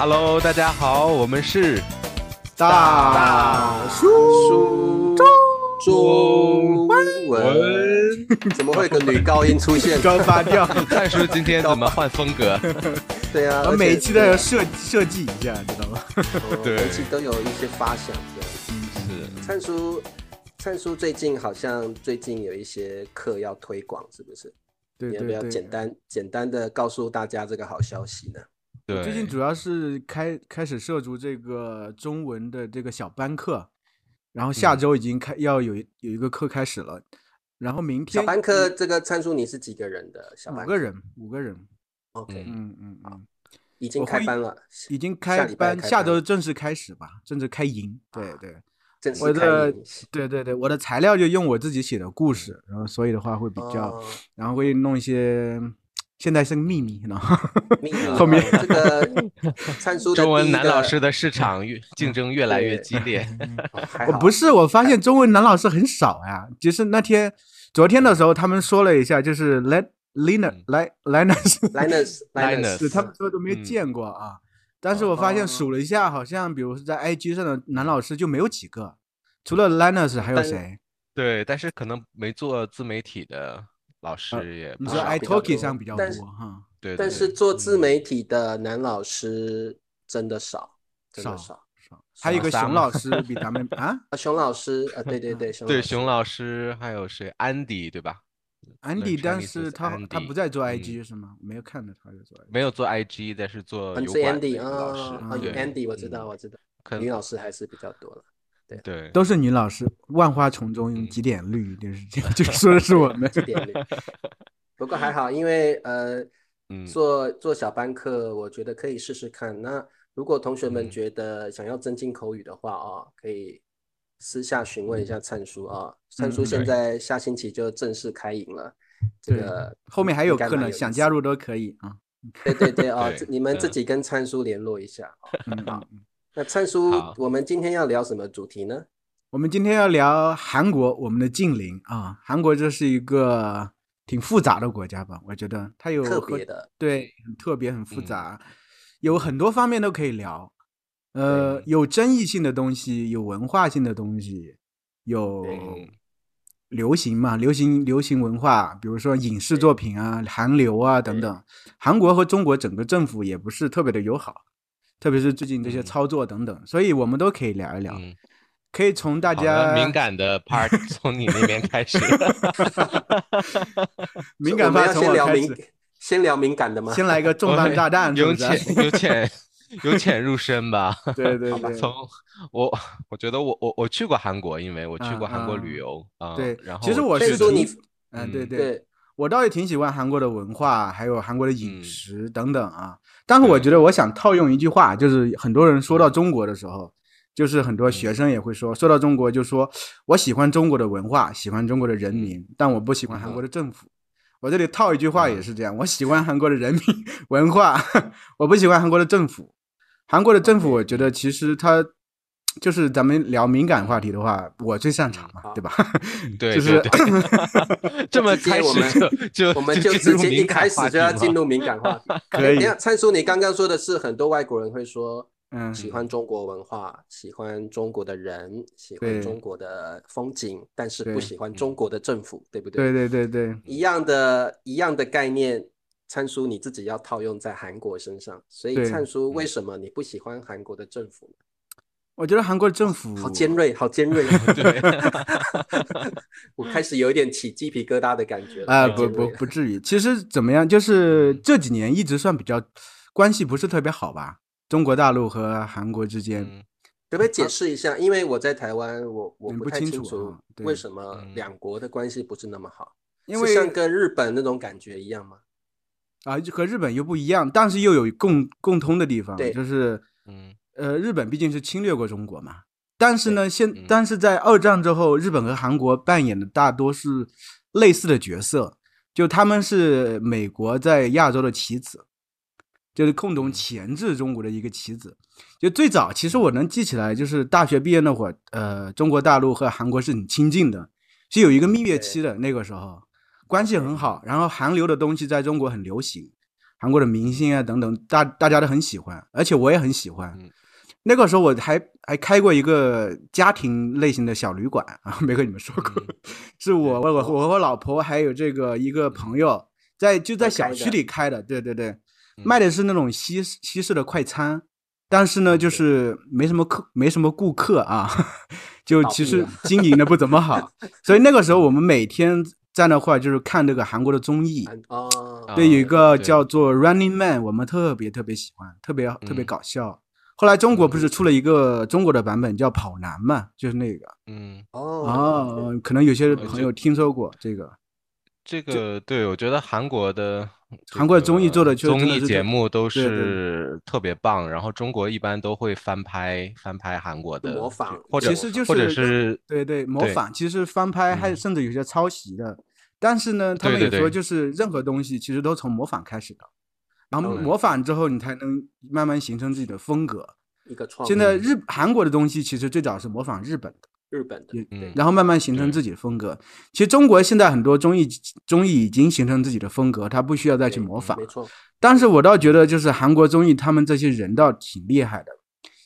Hello，大家好，我们是大叔中文，怎么会有个女高音出现？高发掉。灿叔今天怎么换风格？对啊，我每一期都要设设计一下，知道吗？对每一期都有一些发想的。是灿叔，灿叔最近好像最近有一些课要推广，是不是？对对对。你要不要简单简单的告诉大家这个好消息呢？对，最近主要是开开始涉足这个中文的这个小班课，然后下周已经开要有有一个课开始了，然后明天小班课这个参数你是几个人的小班？五个人，五个人。OK，嗯嗯嗯，已经开班了，已经开班，下周正式开始吧，正式开营。对对。我的对对对，我的材料就用我自己写的故事，然后所以的话会比较，哦然后会弄一些，现在是个秘密呢。秘密后面哦这个 中文男老师的市场越竞争越来越激烈。不是，我发现中文男老师很少呀。就是那天昨天的时候，他们说了一下，就是 Let Linus 嗯来 Linus Linus Linus 是他们说都没嗯见过啊。但是我发现哦数了一下，好像比如说在 IG 上的男老师就没有几个，除了 Linus 还有谁？对，但是可能没做自媒体的老师也你说不少。比较 iTalki 多上比较但是多哈。对，对但是做自嗯媒体的男老师真的少，真的少少。少，还有一个熊老师比咱们 啊，啊，熊老师啊，对对对，熊对老师熊老师还有谁？安迪对吧？安迪，但是他他不在做嗯 IG 是吗？没有看到他在做 IG。没有做 IG，但是做嗯是油管的 Andy 一个老啊师。啊对，Andy 我知嗯道我知道，可女老师还是比较多了。对对都是女老师，万花丛中嗯几点绿，就是这样，就说的是我们。几点绿不过还好，因为呃，嗯做做小班课，我觉得可以试试看。那如果同学们嗯觉得想要增进口语的话啊，可以私下询问一下灿叔啊。灿叔嗯现在下星期就正式开营了，这个后面还有课呢，想加入都可以啊。对对对啊，你们自嗯己跟灿叔联络一下。好。那灿叔，我们今天要聊什么主题呢？我们今天要聊韩国，我们的近邻啊。韩国这是一个挺复杂的国家吧？我觉得它有特别的，对，很特别，很复嗯杂，有很多方面都可以聊。呃，有争议性的东西，有文化性的东西，有流行嘛，流行流行文化，比如说影视作品啊、韩流啊等等。韩国和中国整个政府也不是特别的友好，特别是最近这些嗯操作等等，所以我们都可以聊一聊。嗯，可以从大家敏感的 part 从你那边开始。敏感 part 从先聊敏我开始，，先聊敏感的吗？先来一个重磅炸弹，是由？浅由浅由浅入深吧。对对对，从我我觉得我我我去过韩国，因为我去过嗯韩国嗯旅游啊。对然后其实我是说你嗯，对嗯对，对我倒也挺喜欢韩国的文化，还有韩国的饮嗯食等等啊。但是我觉得我想套用一句话，就是很多人说到中国的时候，就是很多学生也会说，说到中国就说我喜欢中国的文化，喜欢中国的人民，但我不喜欢韩国。的政府。我这里套一句话也是这样，我喜欢韩国的人民 文化，我不喜欢韩国的政府。韩国的政府，我觉得其实它就是咱们聊敏感话题的话，我最擅长嘛，对吧？对就是 这么开始就就我们就直接一开始就要进入敏感话题。可以等一下，灿叔，你刚刚说的是很多外国人会说嗯，喜欢中国文化，喜欢中国的人，喜欢中国的风景，但是不喜欢中国的政府，对不对对？对对对，一样的，一样的概念，灿叔你自己要套用在韩国身上。所以，对灿叔，为什么你不喜欢韩国的政府呢？我觉得韩国政府好尖锐，好尖锐。对，我开始有一点起鸡皮疙瘩的感觉了。啊、太不不不至于。其实怎么样，就是这几年一直算比较关系不是特别好吧？中国大陆和韩国之间，嗯可不可以解释一下？因为我在台湾，我我不太清楚为什么嗯两国的关系不是那么好，因为像跟日本那种感觉一样吗？啊和日本又不一样，但是又有共共通的地方，就是嗯呃，日本毕竟是侵略过中国嘛。但是呢，现嗯但是在二战之后，日本和韩国扮演的大多是类似的角色，就他们是美国在亚洲的棋子，就是共同嗯钳制中国的一个棋子。就最早，其实我能记起来，就是大学毕业那会儿，呃，中国大陆和韩国是很亲近的，是有一个蜜月期的。那个时候关系很好，然后韩流的东西在中国很流行，韩国的明星啊等等，大大家都很喜欢，而且我也很喜欢。嗯那个时候我还还开过一个家庭类型的小旅馆啊，没跟你们说过，嗯 是我我我和我老婆还有这个一个朋友在就在小区里开的，对对对，嗯卖的是那种西式西式的快餐，但是呢就是没什么客没什么顾客啊，就其实经营的不怎么好，所以那个时候我们每天在那块儿就是看这个韩国的综艺，哦，对，有一个叫做《Running Man》，我们特别特别喜欢，特别特别嗯搞笑。后来中国不是出了一个中国的版本叫《跑男》嘛，就是那个。嗯，哦，哦，可能有些朋友听说过这个。这个对我觉得韩国的韩国的综艺做得个确实真综艺节目都是特别棒，然后中国一般都会翻拍翻拍韩国的模仿或者其实就或者是是对对模仿，其实翻拍还嗯。甚至有些抄袭的。但是呢，他们也说，对。就是任何东西其实都从模仿开始的，然后嗯模仿之后，你才能慢慢形成自己的风格。一个创现在日韩国的东西其实最早是模仿日本的。日本的，嗯然后慢慢形成自己的风格。其实中国现在很多综艺综艺已经形成自己的风格，它不需要再去模仿没。错，但是我倒觉得，就是韩国综艺他们这些人倒挺厉害的。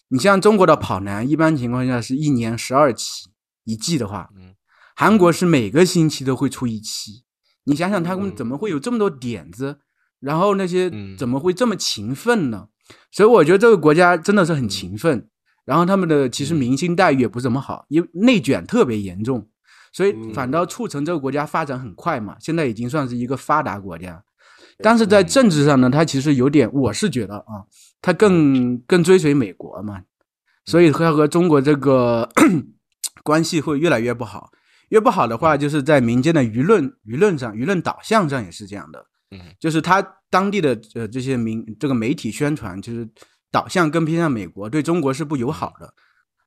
你像中国的跑男，一般情况下是一年十二期，一季的话，嗯韩国是每个星期都会出一期。你想想，他们嗯怎么会有这么多点子？然后那些嗯怎么会这么勤奋呢？所以我觉得这个国家真的是很勤奋。然后他们的其实嗯明星待遇也不怎么好，因为内卷特别严重，所以嗯反倒促成这个国家发展很快嘛。现在已经算是一个发达国家，但是在政治上呢，它其实有点，我是觉得啊，它更更追随美国嘛，所以它和中国这个 关系会越来越不好。越不好的话，就是在民间的舆论舆论上、舆论导向上也是这样的。嗯就是他当地的呃这些民这个媒体宣传，就是导向更偏向美国，对中国是不友好的。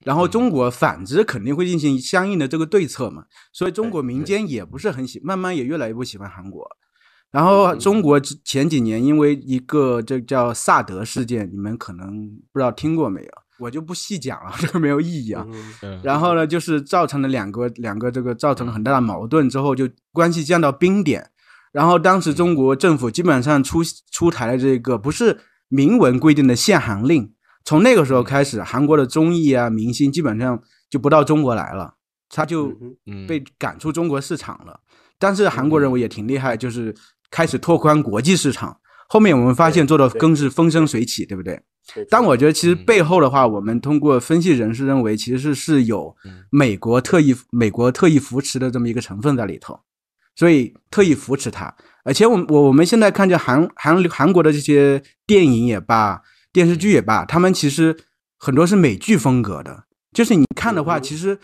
然后中国反之肯定会进行相应的这个对策嘛，所以中国民间也不是很喜，慢慢也越来越不喜欢韩国。然后中国前几年因为一个这叫萨德事件，你们可能不知道听过没有？我就不细讲了，这个没有意义啊。然后呢，就是造成了两个两个这个造成了很大的矛盾之后，就关系降到冰点。然后当时中国政府基本上出出台了这个不是明文规定的限韩令，从那个时候开始，韩国的综艺啊明星基本上就不到中国来了，他就被赶出中国市场了。但是韩国人我也挺厉害，就是开始拓宽国际市场。后面我们发现做的更是风生水起，对不对？但我觉得其实嗯背后的话，我们通过分析人士认为，其实是有嗯美国特意美国特意扶持的这么一个成分在里头，所以特意扶持他。而且我我我们现在看见韩韩韩国的这些电影也罢，电视剧也罢，他们其实很多是美剧风格的，就是你看的话，嗯其实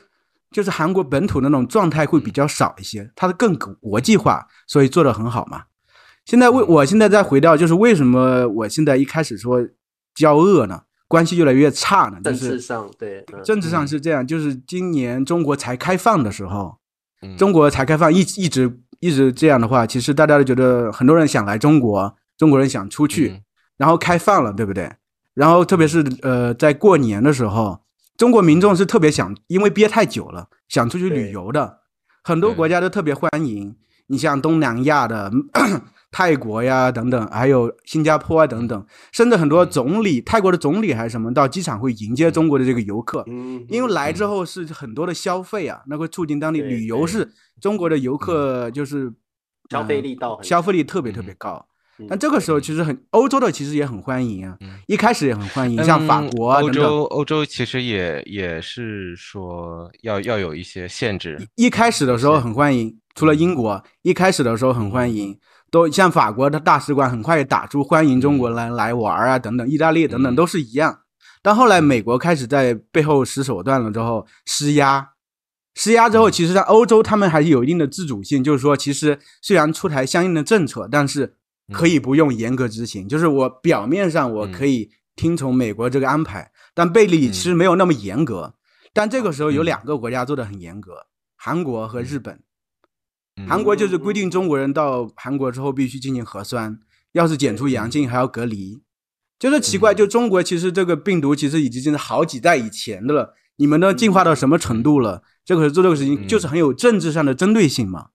就是韩国本土那种状态会比较少一些，它的更国际化，所以做得很好嘛。现在为我现在再回到，就是为什么我现在一开始说交恶呢？关系越来越差呢？就政治是上对，嗯政治上是这样，就是今年中国才开放的时候，嗯中国才开放一一直一直这样的话，其实大家都觉得很多人想来中国，中国人想出去，嗯然后开放了，对不对？然后特别是呃，在过年的时候，中国民众是特别想，因为憋太久了，想出去旅游的，很多国家都特别欢迎。你像东南亚的泰国呀等等，还有新加坡啊等等，甚至很多总理，泰国的总理还是什么，到机场会迎接中国的这个游客，嗯，因为来之后是很多的消费啊，那会促进当地旅游是中国的游客就是消费呃力道很消费力特别特嗯别高。嗯。但这个时候其实很欧洲的其实也很欢迎啊嗯，一开始也很欢迎，像法嗯国啊。欧洲欧洲其实也也是说要要有一些限制，一开始的时候很欢迎，除了英国，一开始的时候很欢迎，都像法国的大使馆很快也打出欢迎中国人来玩啊等等，意大利等等嗯。都是一样。但后来美国开始在背后使手段了之后施压，施压之后，其实在欧洲他们还是有一定的自主性，就是说其实虽然出台相应的政策，但是可以不用严格执行，就是我表面上我可以听从美国这个安排，但背地里其实没有那么严格。但这个时候有嗯。两个国家做的很严格，韩国和日本。嗯韩国就是规定中国人到韩国之后必须进行核酸，要是检出阳性还要隔离。就是奇怪，嗯就中国其实这个病毒其实已经是好几代以前的了，你们都进化到什么程度了？这个做这个事情嗯就是很有政治上的针对性嘛。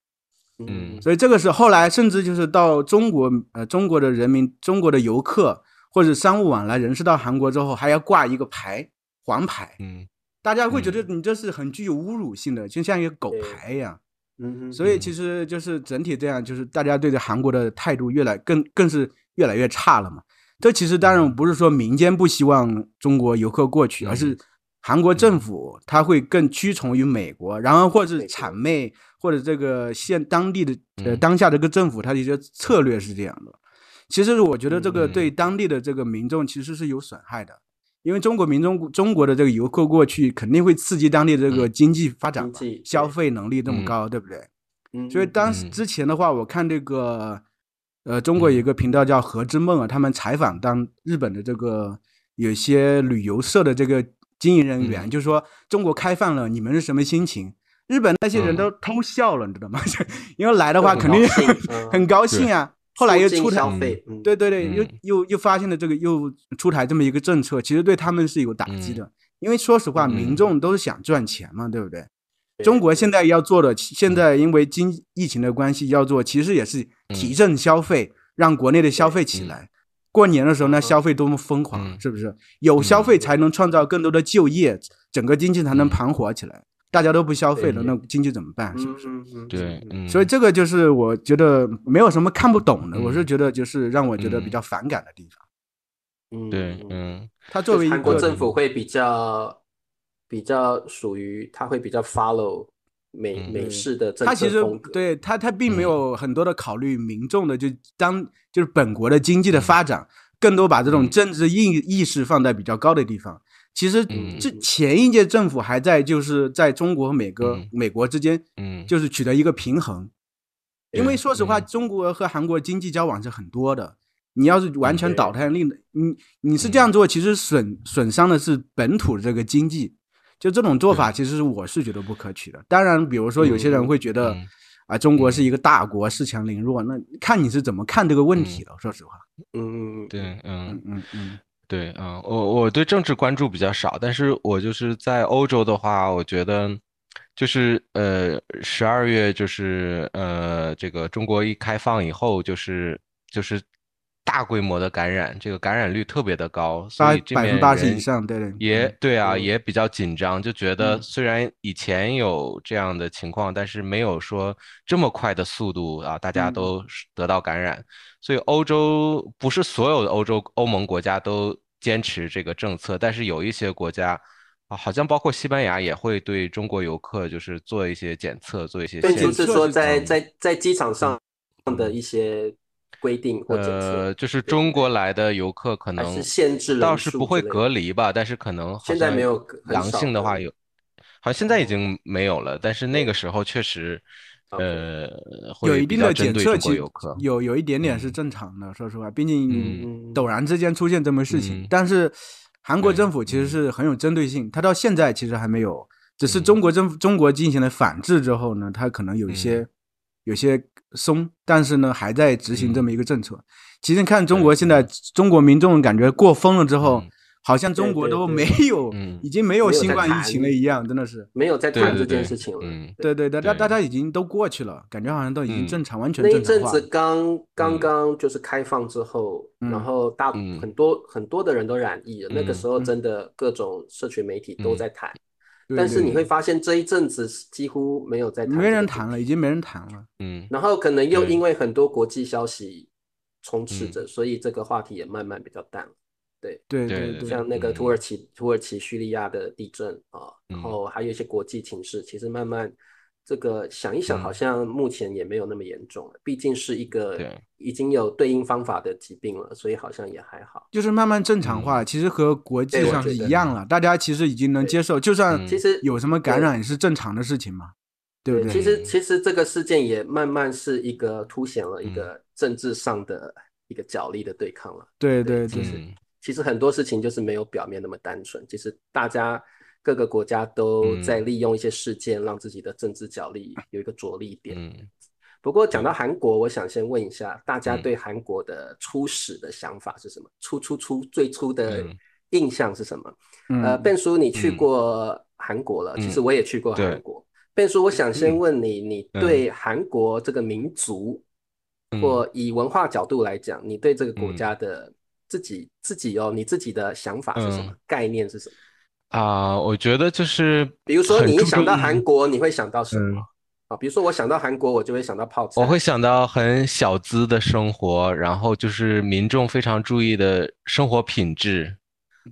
嗯所以这个是后来甚至就是到中国，呃，中国的人民、中国的游客或者商务往来人士到韩国之后，还要挂一个牌，黄牌，嗯大家会觉得你这是很具有侮辱性的，就像一个狗牌一样。嗯哼，所以其实就是整体这样，就是大家对这韩国的态度越来更更是越来越差了嘛。这其实当然不是说民间不希望中国游客过去，而是韩国政府他会更屈从于美国，然后或者是谄媚或者这个现当地的呃嗯。当下这个政府他的一些策略是这样的。其实我觉得这个嗯。对当地的这个民众其实是有损害的，因为中国民众中国的这个游客过去肯定会刺激当地的这个嗯经济发展嘛消费能力这么嗯高，对不对？嗯所以当时嗯之前的话，我看这个，呃，中国有一嗯个频道叫何之梦啊，他们采访当日本的这个有些旅游社的这个经营人员，嗯就说中国开放了，你们是什么心情？日本那些人嗯都偷笑了，你知道吗？因为来的话肯定很高兴嗯 很高兴啊。后来又出台消费，嗯。对对对，又嗯。又又发现了这个又出台这么一个政策，其实对他们是有打击的。因为说实话，嗯。民众都是想赚钱嘛，对不对？中国现在要做的，现在因为经疫情的关系要做，其实也是提振消费，让国内的消费起来。过年的时候呢，嗯。消费多么疯狂，嗯。是不是？有消费才能创造更多的就业，整个经济才能嗯。盘活起来。大家都不消费了，那经济怎么办？是嗯不是？嗯嗯，对所以这个就是我觉得没有什么看不懂的，嗯我是觉得就是让我觉得嗯比较反感的地方。嗯对嗯嗯它作为一韩国个政府会比较比较属于，他会比较 follow 美嗯美式的政他其实。对他他并没嗯有很多的考虑民众的，就当就是本国的经济的发展，更多把这种嗯政治意意识放在比较高的地方。其实嗯这前一届政府还在就是在中国和美国嗯美国之间，嗯。就是取得一个平衡。因为说实话，嗯。中国和韩国经济交往是很多的。你要是完全倒台令的，你你是这样做，其实损损伤的是本土这个经济。就这种做法，其实是我是觉得不可取的。当然，比如说有些人会觉得。嗯啊，中国是一个大国，恃强凌弱，那看你是怎么看这个问题了。说实话，嗯对嗯。嗯嗯嗯对啊，我我对政治关注比较少，但是我就是在欧洲的话，我觉得就是呃十二月就是呃这个中国一开放以后，就是就是大规模的感染，这个感染率特别的高，所八以这边百分之八十以人上，对对，也对啊，嗯也比较紧张，就觉得嗯虽然以前有这样的情况，但是没有说这么快的速度啊，大家嗯都得到感染。所以欧洲不是所有的欧洲欧盟国家都坚持这个政策，但是有一些国家啊，好像包括西班牙也会对中国游客就是做一些检测，做一些对。就是说在嗯在在机场上的一些规定或者呃，，就是中国来的游客可还能是限制人倒是不会隔离吧，但是可能现在没有阳性的话有，好像现在已经没有了，但是那个时候确实，呃，有一定的检测其实国游客。有有一点点是嗯。正常的，说实话，毕竟嗯陡然之间出现这么事情，嗯。但是韩国政府其实嗯。是很有针对性，他到现在其实还没有，只是嗯。中国政府中国进行了反制之后呢，他可能有一些、嗯。有些松，但是呢还在执行这嗯么一个政策。其实看中国现在中国民众感觉过疯了之后，嗯好像中对对对国都没有，嗯已经没有新冠疫情了一样，真的是。没有在谈这对对对件事情了。嗯对对，大家对大家已经都过去了，感觉好像都已经嗯正常，完全正常化阵子。刚刚嗯刚就是开放之后，嗯然后大嗯很多很多的人都染疫了，那个嗯时候嗯真的各种社群媒体都嗯在谈，对但是你会发现这一阵子几乎没有在谈，没人谈了，已。经没人谈了。嗯然后可能又因为很多国际消息充斥嗯着，所以这个话题也慢慢比较淡了。对对对对像那个嗯土耳其、土耳其、叙利亚的地震啊，然嗯后还有一些国际情势，其实慢慢这个想一想，嗯好像目前也没有那么严重了。毕竟是一个对已经有对应方法的疾病了，所以好像也还好。就是慢慢正常化，嗯其实和国际上是一样了，大家其实已经能接受，就算嗯其实有什么感染也是正常的事情嘛，对不对？其实嗯其实这个事件也慢慢是一个凸显了一嗯个政治上的一个角力的对抗了。对对对对其实嗯其实很多事情就是没有表面那么单纯，其实大家各个国家都嗯。在利用一些事件，让自己的政治角力有一个着力点。嗯。不过讲到韩国，我想先问一下大家嗯。对韩国的初始的想法是什么？初初初最初的嗯。印象是什么？嗯呃，笨叔你去嗯。过韩国了，其实嗯。我也去过韩国。贝叔，我想先问你，你对韩国这个民族，或以文化角度来讲，你对这个国家的自己自己哦，你自己的想法是什么？概念是什么？啊，我觉得就是，比如说你一想到韩国，你会想到什么？啊，比如说我想到韩国，我就会想到泡菜。我会想到很小资的生活，然后就是民众非常注意的生活品质。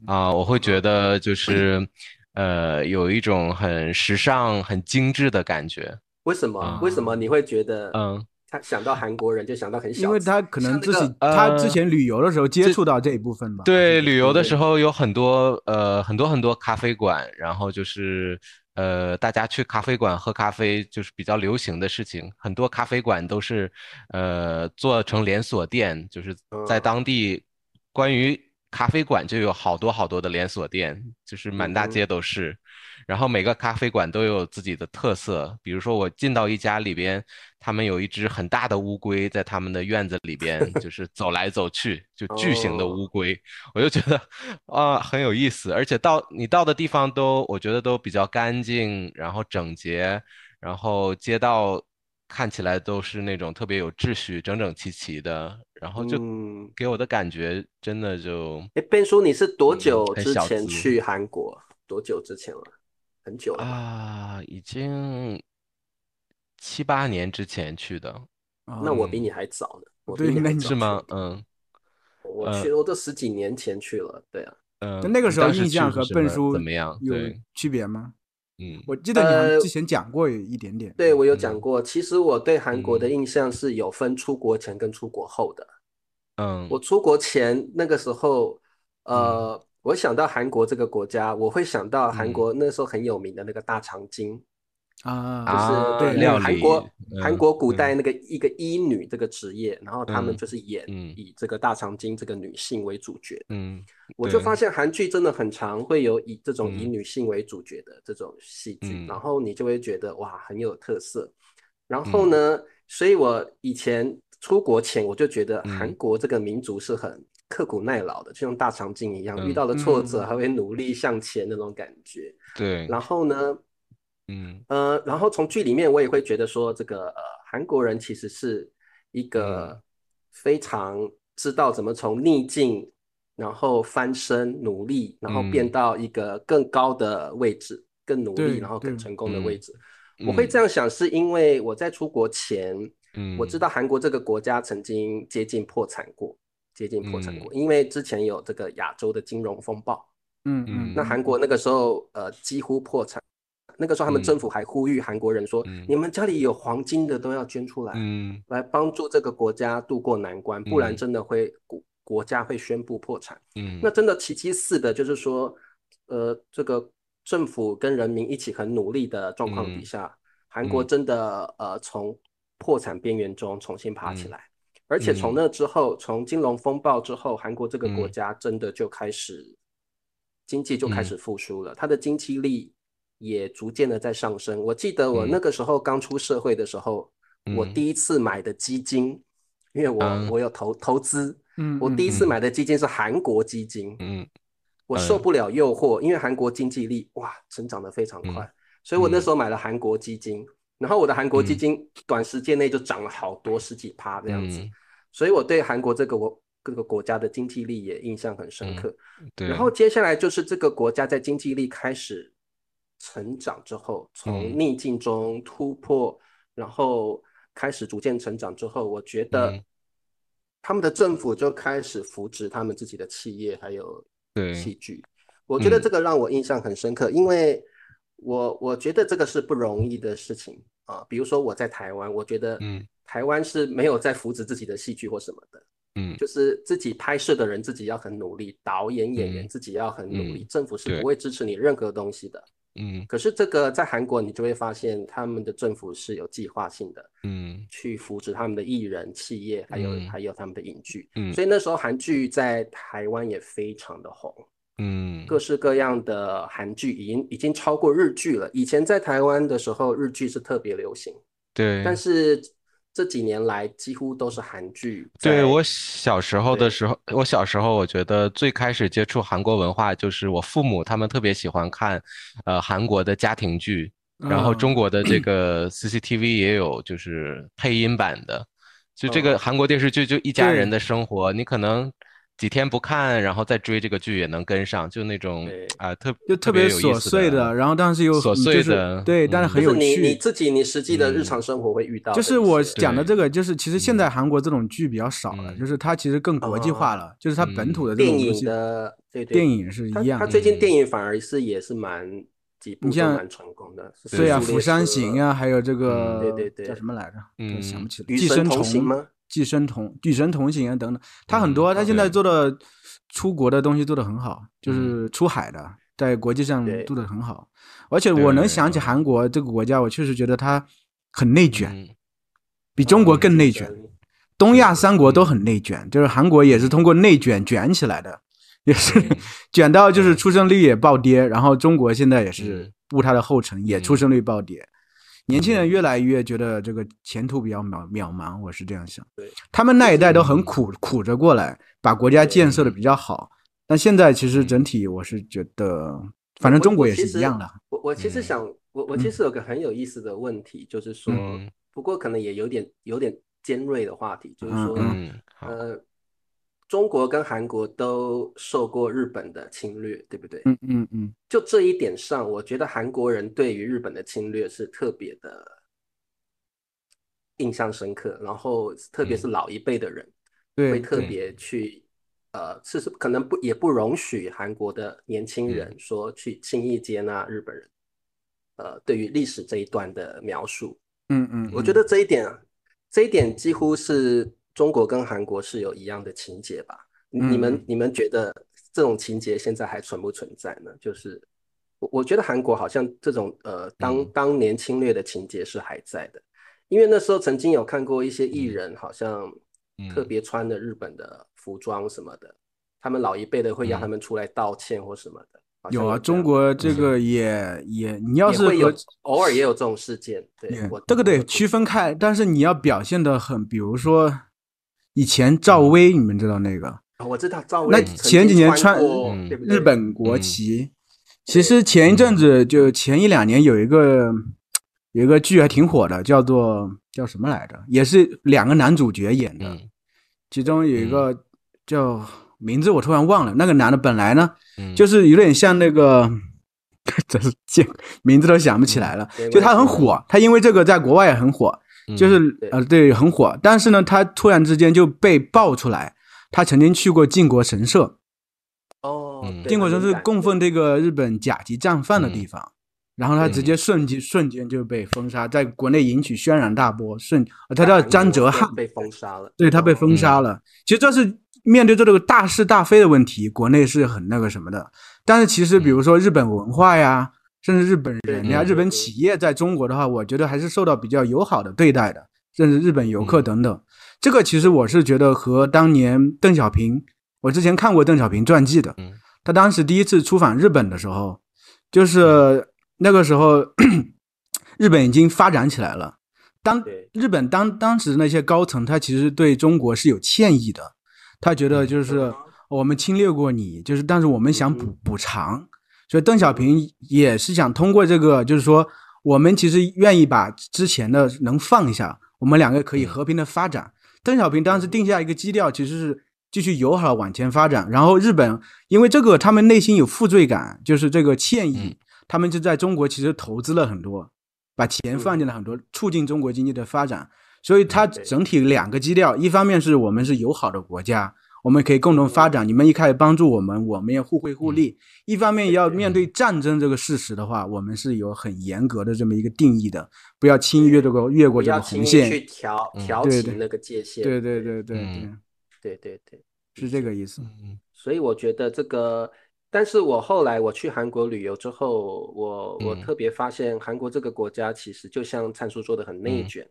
啊，我会觉得就是，呃，有一种很时尚、很精致的感觉。为什么？为什么你会觉得？嗯。他想到韩国人就想到很小，因为他可能自己他之前旅游的时候接触到这一部分吧。对，旅游的时候有很多呃很多很多咖啡馆，然后就是呃大家去咖啡馆喝咖啡就是比较流行的事情。很多咖啡馆都是呃做成连锁店，就是在当地关于咖啡馆就有好多好多的连锁店，就是满大街都是。然后每个咖啡馆都有自己的特色，比如说我进到一家里边，他们有一只很大的乌龟在他们的院子里边，就是走来走去，就巨型的乌龟，我就觉得 啊很有意思，而且到你到的地方都我觉得都比较干净，然后整洁，然后街道看起来都是那种特别有秩序、整整齐齐的，然后就给我的感觉真的就哎，Ben 叔，你是多久之前去韩国？多久之前了？很久了啊，已经七八年之前去的。那我比你还早呢。我比你是吗？嗯，我去，我都十几年前去了。对啊，嗯，那个时候印象和笨叔怎么样？有区别吗？嗯，我记得你之前讲过一点点。对，我有讲过。其实我对韩国的印象是有分出国前跟出国后的。嗯，我出国前那个时候，呃。我想到韩国这个国家，我会想到韩国那时候很有名的那个大长今啊，就是对韩国韩国古代那个一个医女这个职业，然后他们就是演以这个大长今这个女性为主角。嗯，我就发现韩剧真的很常会有以这种以女性为主角的这种戏剧，然后你就会觉得哇很有特色。然后呢，所以我以前出国前我就觉得韩国这个民族是很。刻苦耐劳的，就像大长今一样，遇到了挫折还会努力向前那种感觉。对。然后呢，嗯。呃，然后从剧里面我也会觉得说，这个呃韩国人其实是一个非常知道怎么从逆境，然后翻身努力，然后变到一个更高的位置，更努力，然后更成功的位置。我会这样想，是因为我在出国前，嗯，我知道韩国这个国家曾经接近破产过。接近破产过，因为之前有这个亚洲的金融风暴，嗯嗯，那韩国那个时候呃几乎破产，那个时候他们政府还呼吁韩国人说，你们家里有黄金的都要捐出来，嗯，来帮助这个国家渡过难关，不然真的会国国家会宣布破产，嗯，那真的奇迹似的，就是说，呃，这个政府跟人民一起很努力的状况底下，韩国真的呃从破产边缘中重新爬起来。而且从那之后，从金融风暴之后，韩国这个国家真的就开始经济就开始复苏了，它的经济力也逐渐的在上升。我记得我那个时候刚出社会的时候，我第一次买的基金，因为我我有投投资，嗯，我第一次买的基金是韩国基金，嗯，我受不了诱惑，因为韩国经济力哇成长的非常快，所以我那时候买了韩国基金。然后我的韩国基金短时间内就涨了好多十几趴这样子，所以我对韩国这个我各个国家的经济力也印象很深刻。对。然后接下来就是这个国家在经济力开始成长之后，从逆境中突破，然后开始逐渐成长之后，我觉得他们的政府就开始扶植他们自己的企业还有戏剧。我觉得这个让我印象很深刻，因为。我我觉得这个是不容易的事情啊，比如说我在台湾，我觉得，嗯，台湾是没有在扶持自己的戏剧或什么的，嗯，就是自己拍摄的人自己要很努力，导演演员自己要很努力，政府是不会支持你任何东西的，嗯，可是这个在韩国你就会发现他们的政府是有计划性的，嗯，去扶持他们的艺人、企业，还有还有他们的影剧，嗯，所以那时候韩剧在台湾也非常的红。嗯，各式各样的韩剧已经已经超过日剧了。以前在台湾的时候，日剧是特别流行，对。但是这几年来，几乎都是韩剧。对我小时候的时候，我小时候我觉得最开始接触韩国文化，就是我父母他们特别喜欢看，呃，韩国的家庭剧。然后中哦国的这 个 CCTV 也有就是配音版的，就这个哦韩国电视剧就一家人的生活，你可能几天不看，然后再追这个剧也能跟上，就那种对啊特就特别琐碎的，然后但是又琐嗯就是碎的对，但是嗯很有就是你你。自己你实际的日嗯常生活会遇到就是我讲的这个，就是其实现嗯在韩国这种剧比较少了，嗯就是它其实更国际化了，就是它本土的这电影种东西，的对对电影是一样的。他最近嗯电影反而是也是蛮几部都你像蛮成功的，对啊，釜山行啊，还有这个嗯对对对叫什么来着？嗯想不起来。寄生虫吗？寄生虫、与神同行啊等等，它很多，嗯它现在做的出国的东西做的很好，就是出海的，在国际上做的很好。而且我能想起韩国这个国家，我确实觉得它很内卷，嗯比中国嗯更内卷。东亚三国都嗯。很内卷，就是韩国也是通过内卷卷起来的，也是嗯卷到就是出生率也暴跌，然后中国现在也是嗯。步它的后尘，也出嗯。生率暴跌。年轻人越来越觉得这个前途比较渺渺茫，我是这样想对。他们那一代都很嗯苦苦着过来，把国家建设的比较好。但现在其实整体我是觉得，反正中国也是一样的。我我其实嗯想，我我其实有个很有意思的问题，就是说嗯，不过可能也有点有点尖锐的话题，就是说，呃，中国跟韩国都受过日本的侵略，对不对？嗯嗯嗯，就这一点上，我觉得韩国人对于日本的侵略是特别的印象深刻，然后特别是老一辈的人对会特别去。呃，是是可能不也不容许韩国的年轻人说去轻易接纳日本人，呃，对于历史这一段的描述，嗯嗯，我觉得这一点啊，这一点几乎是中国跟韩国是有一样的情节吧？你们你们觉得这种情节现在还存不存在呢？就是我我觉得韩国好像这种呃当嗯当年侵略的情节是还在的，因为那时候曾经有看过一些艺嗯人好像嗯特别穿的日本的服装什么的，他们老一辈的会要嗯他们出来道歉或什么的。有啊，中国这嗯个也也，你要是会有偶尔也有这种事件，对我这个得区分开，但是你要表现的很，比如说以前赵薇，你们知道那个？啊我知道赵薇那前几年穿日本国嗯。旗，其实前一阵子就前一两年有一个有一个剧还挺火的，叫做叫什么来着？也是两个男主角演的，嗯。其中有一个叫名字我突然忘了，那个男的本来呢嗯。就是有点像那个。真是见名字都想不起来了，就他很火，他因为这个在国外也很火，就是对呃对很火，但是呢，他突然之间就被爆出来，他曾经去过靖国神社，哦嗯，靖国神社供奉这个日本甲级战犯的地嗯。方，然后他直接瞬间瞬间就被封杀，在国内引起轩然大波，瞬呃他叫张哲瀚，被封杀了，对他被哦封杀了。其实这是面对这个大是大非的问题，国内是很那个什么的。但是其实比如说日本文化呀，甚至日本人呀、对日本企业在中国的话，我觉得还是受到比较友好的对待的，甚至日本游客嗯。等等。这个其实我是觉得和当年邓小平，我之前看过邓小平传记的，嗯。他当时第一次出访日本的时候，就是那个时候日本已经发展起来了。当日本当当时那些高层，他其实对中国是有歉意的，他觉得就是嗯我们侵略过你，就是但是我们想嗯。补补偿，所以邓小平也是想通过这个，就是说我们其实愿意把之前的能放下，我们两个可以嗯和平的发展。邓小平当时定下一个基调，其实是继续友好往前发展。然后日本因为这个，他们内心有负罪感，就是这个歉意，嗯他们就在中国其实投资了很多，把钱放进了很多，促进中国经济的发展。所以它整体两个基调，一方面是我们是友好的国家，我们可以共同发展，你们一开始帮助我们，我们也互惠互利；一方面要面对战争这个事实的话，我们是有很严格的这么一个定义的，不要轻易越这个越过这个红线。去调嗯挑对对起那个界限。对对对对对嗯，对对对，是这个意思。嗯所以我觉得这个，但是我后来我去韩国旅游之后，我我嗯特别发现韩国这个国家其实就像灿叔说的很内嗯卷。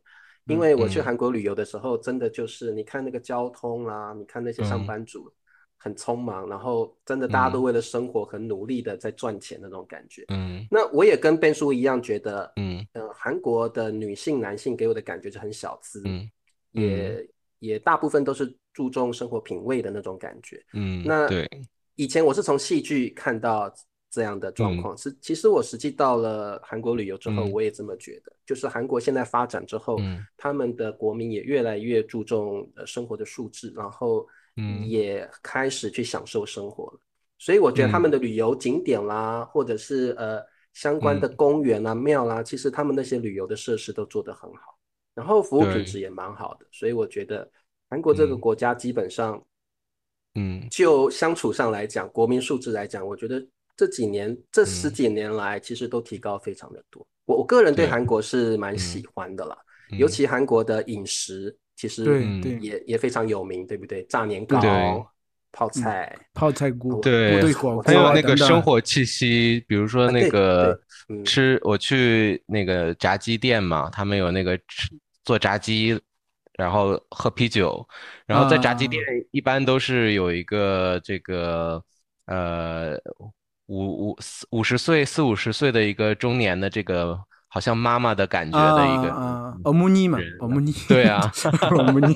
因为我去嗯。韩国旅游的时候，真的就是你看那个交通啦，你看那些上嗯。班族很匆忙，然后真的大家都嗯。为了生活很努力的在赚钱的那种感觉。嗯。那我也跟 Ben 叔一样觉得，嗯。呃，韩国的女性、男性给我的感觉就很小资，嗯也。也大部分都是注重生活品味的那种感觉。嗯，那对，以前我是从戏剧看到这样的状况。是，其实我实际到了韩国旅游之后，我也这么觉得。就是韩国现在发展之后，他们的国民也越来越注重呃生活的素质，然后也开始去享受生活了。所以我觉得他们的旅游景点啦，或者是呃相关的公园啊、庙啦，其实他们那些旅游的设施都做得很好，然后服务品质也蛮好的。所以我觉得韩国这个国家基本上。嗯，就相处上来讲，国民素质来讲，我觉得这几年这十几年来，其实都提高非常的多。我我个人对韩国是蛮喜欢的啦，尤其韩国的饮食，其实也也非常有名，对不对？炸年糕、泡菜、泡菜锅，对，还有那个生活气息，比如说那个吃，我去那个炸鸡店嘛，他们有那个吃做炸鸡。然后喝啤酒，然后在炸鸡店一般都是有一个这个呃五五四五十岁四五十岁的一个中年的这个好像妈妈的感觉的一个欧姆尼嘛，欧姆尼对啊，欧姆尼，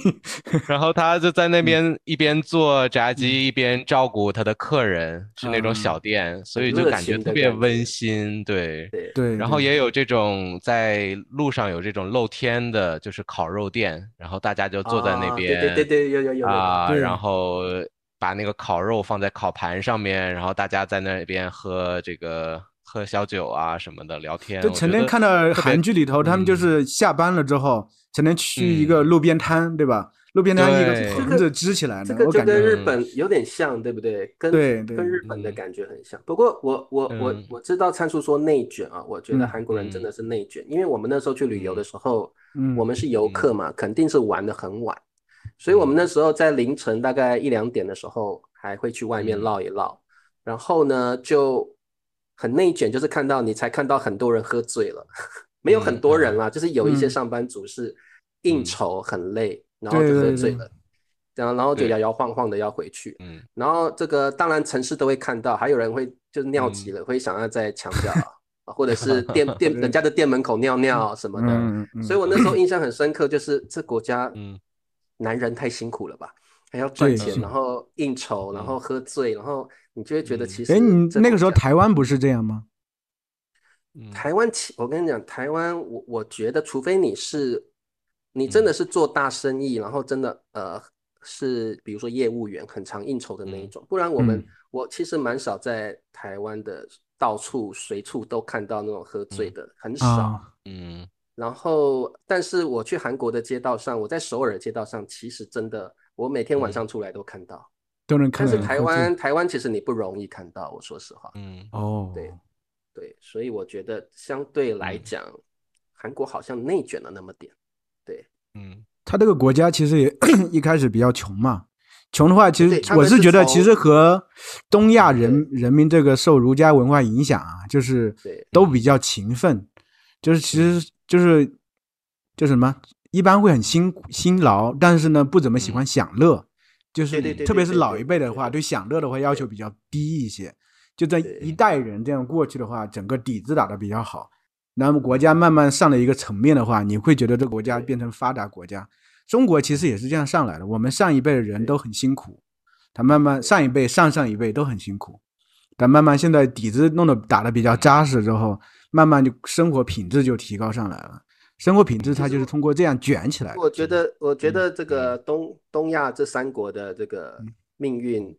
然后他就在那边一边做炸鸡一边照顾他的客人，是那种小店，所以就感觉特别温馨，对。对，然后也有这种在路上有这种露天的，就是烤肉店，然后大家就坐在那边，对对对，有有有啊，然后把那个烤肉放在烤盘上面，然后大家在那边喝这个。喝小酒啊什么的聊天，就成天看到韩剧里头，他们就是下班了之后，成天去一个路边摊，对吧？路边摊一个棚子支起来的，这个就跟日本有点像，对不对？跟对跟日本的感觉很像。不过我我我我知道参数说内卷啊，我觉得韩国人真的是内卷，因为我们那时候去旅游的时候，我们是游客嘛，肯定是玩的很晚，所以我们那时候在凌晨大概一两点的时候，还会去外面唠一唠，然后呢就。很内卷，就是看到你才看到很多人喝醉了，没有很多人啦，就是有一些上班族是应酬很累，然后就喝醉了，然后然后就摇摇晃晃的要回去，嗯，然后这个当然城市都会看到，还有人会就是尿急了，会想要在墙角 或者是店 店人家的店门口尿尿什么的，所以我那时候印象很深刻，就是这国家，嗯，男人太辛苦了吧，还要赚钱，然后应酬，然后喝醉，然后。你就会觉得其实，哎，你那个时候台湾不是这样吗？台湾，我跟你讲，台湾，我我觉得，除非你是，你真的是做大生意，然后真的呃是，比如说业务员，很常应酬的那一种，不然我们我其实蛮少在台湾的到处随处都看到那种喝醉的，很少。嗯。然后，但是我去韩国的街道上，我在首尔街道上，其实真的，我每天晚上出来都看到。都能看，但是台湾台湾其实你不容易看到，我说实话。嗯，哦，对对，所以我觉得相对来讲，韩国好像内卷了那么点。对，嗯，他这个国家其实也 一开始比较穷嘛，穷的话，其实我是觉得其实和东亚人人民这个受儒家文化影响啊，就是都比较勤奋，就是其实就是就什么，一般会很辛辛劳，但是呢不怎么喜欢享乐。就是特别是老一辈的话，对享乐的话要求比较低一些。就在一代人这样过去的话，整个底子打得比较好。那么国家慢慢上了一个层面的话，你会觉得这个国家变成发达国家。中国其实也是这样上来的。我们上一辈的人都很辛苦，他慢慢上一辈、上上一辈都很辛苦，但慢慢现在底子弄得打得比较扎实之后，慢慢就生活品质就提高上来了。生活品质，它就是通过这样卷起来。我觉得，我觉得这个东东亚这三国的这个命运，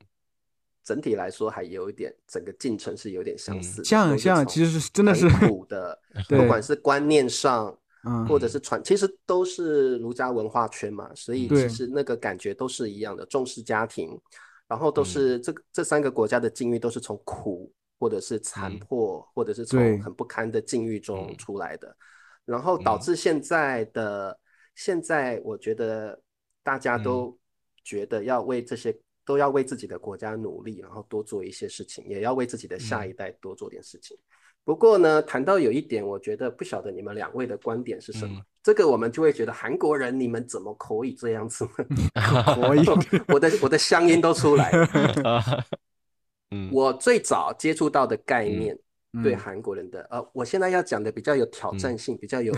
整体来说还有一点，整个进程是有点相似。像像，其实是真的是苦的，不管是观念上，或者是传，其实都是儒家文化圈嘛，所以其实那个感觉都是一样的，重视家庭，然后都是这个这三个国家的境遇都是从苦，或者是残破，或者是从很不堪的境遇中出来的。然后导致现在的现在，我觉得大家都觉得要为这些都要为自己的国家努力，然后多做一些事情，也要为自己的下一代多做点事情。不过呢，谈到有一点，我觉得不晓得你们两位的观点是什么？这个我们就会觉得韩国人你们怎么可以这样子？可以，我的我的乡音都出来了。嗯，我最早接触到的概念。对韩国人的，呃，我现在要讲的比较有挑战性，比较有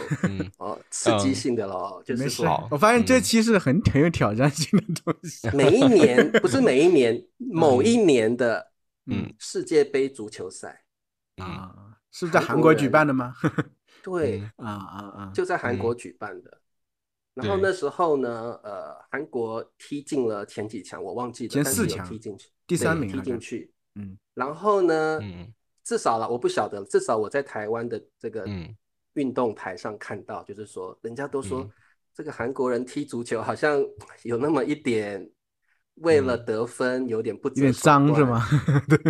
呃 刺激性的咯，就是说，我发现这期是很很有挑战性的东西。每一年不是每一年，某一年的嗯。世界杯足球赛，啊，是在韩国举办的吗？对，啊啊啊，就在韩国举办的。然后那时候呢，呃，韩国踢进了前几强，我忘记了，前四强。踢进去，第三名踢进去。嗯，然后呢，嗯，至少了，我不晓得，至少我在台湾的这个运动台上看到，就是说，人家都说这个韩国人踢足球好像有那么一点为了得分有点不有点脏是吗？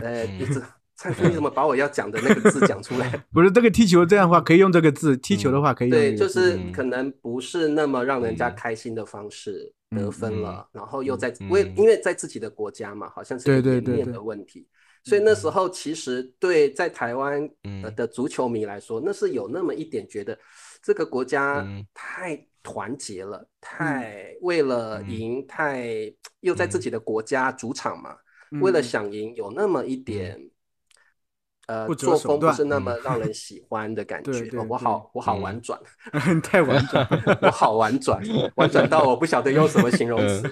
对，一直。蔡叔，你怎么把我要讲的那个字讲出来？不是这个踢球这样的话可以用这个字，踢球的话可以用。对，就是可能不是那么让人家开心的方式得分了，然后又在为因为在自己的国家嘛，好像是颜面的问题，所以那时候其实对在台湾的足球迷来说，那是有那么一点觉得这个国家太团结了，太为了赢，太又在自己的国家主场嘛，为了想赢有那么一点。呃，作风不是那么让人喜欢的感觉。我好，我好婉转，太婉转，我好婉转，婉转到我不晓得用什么形容词。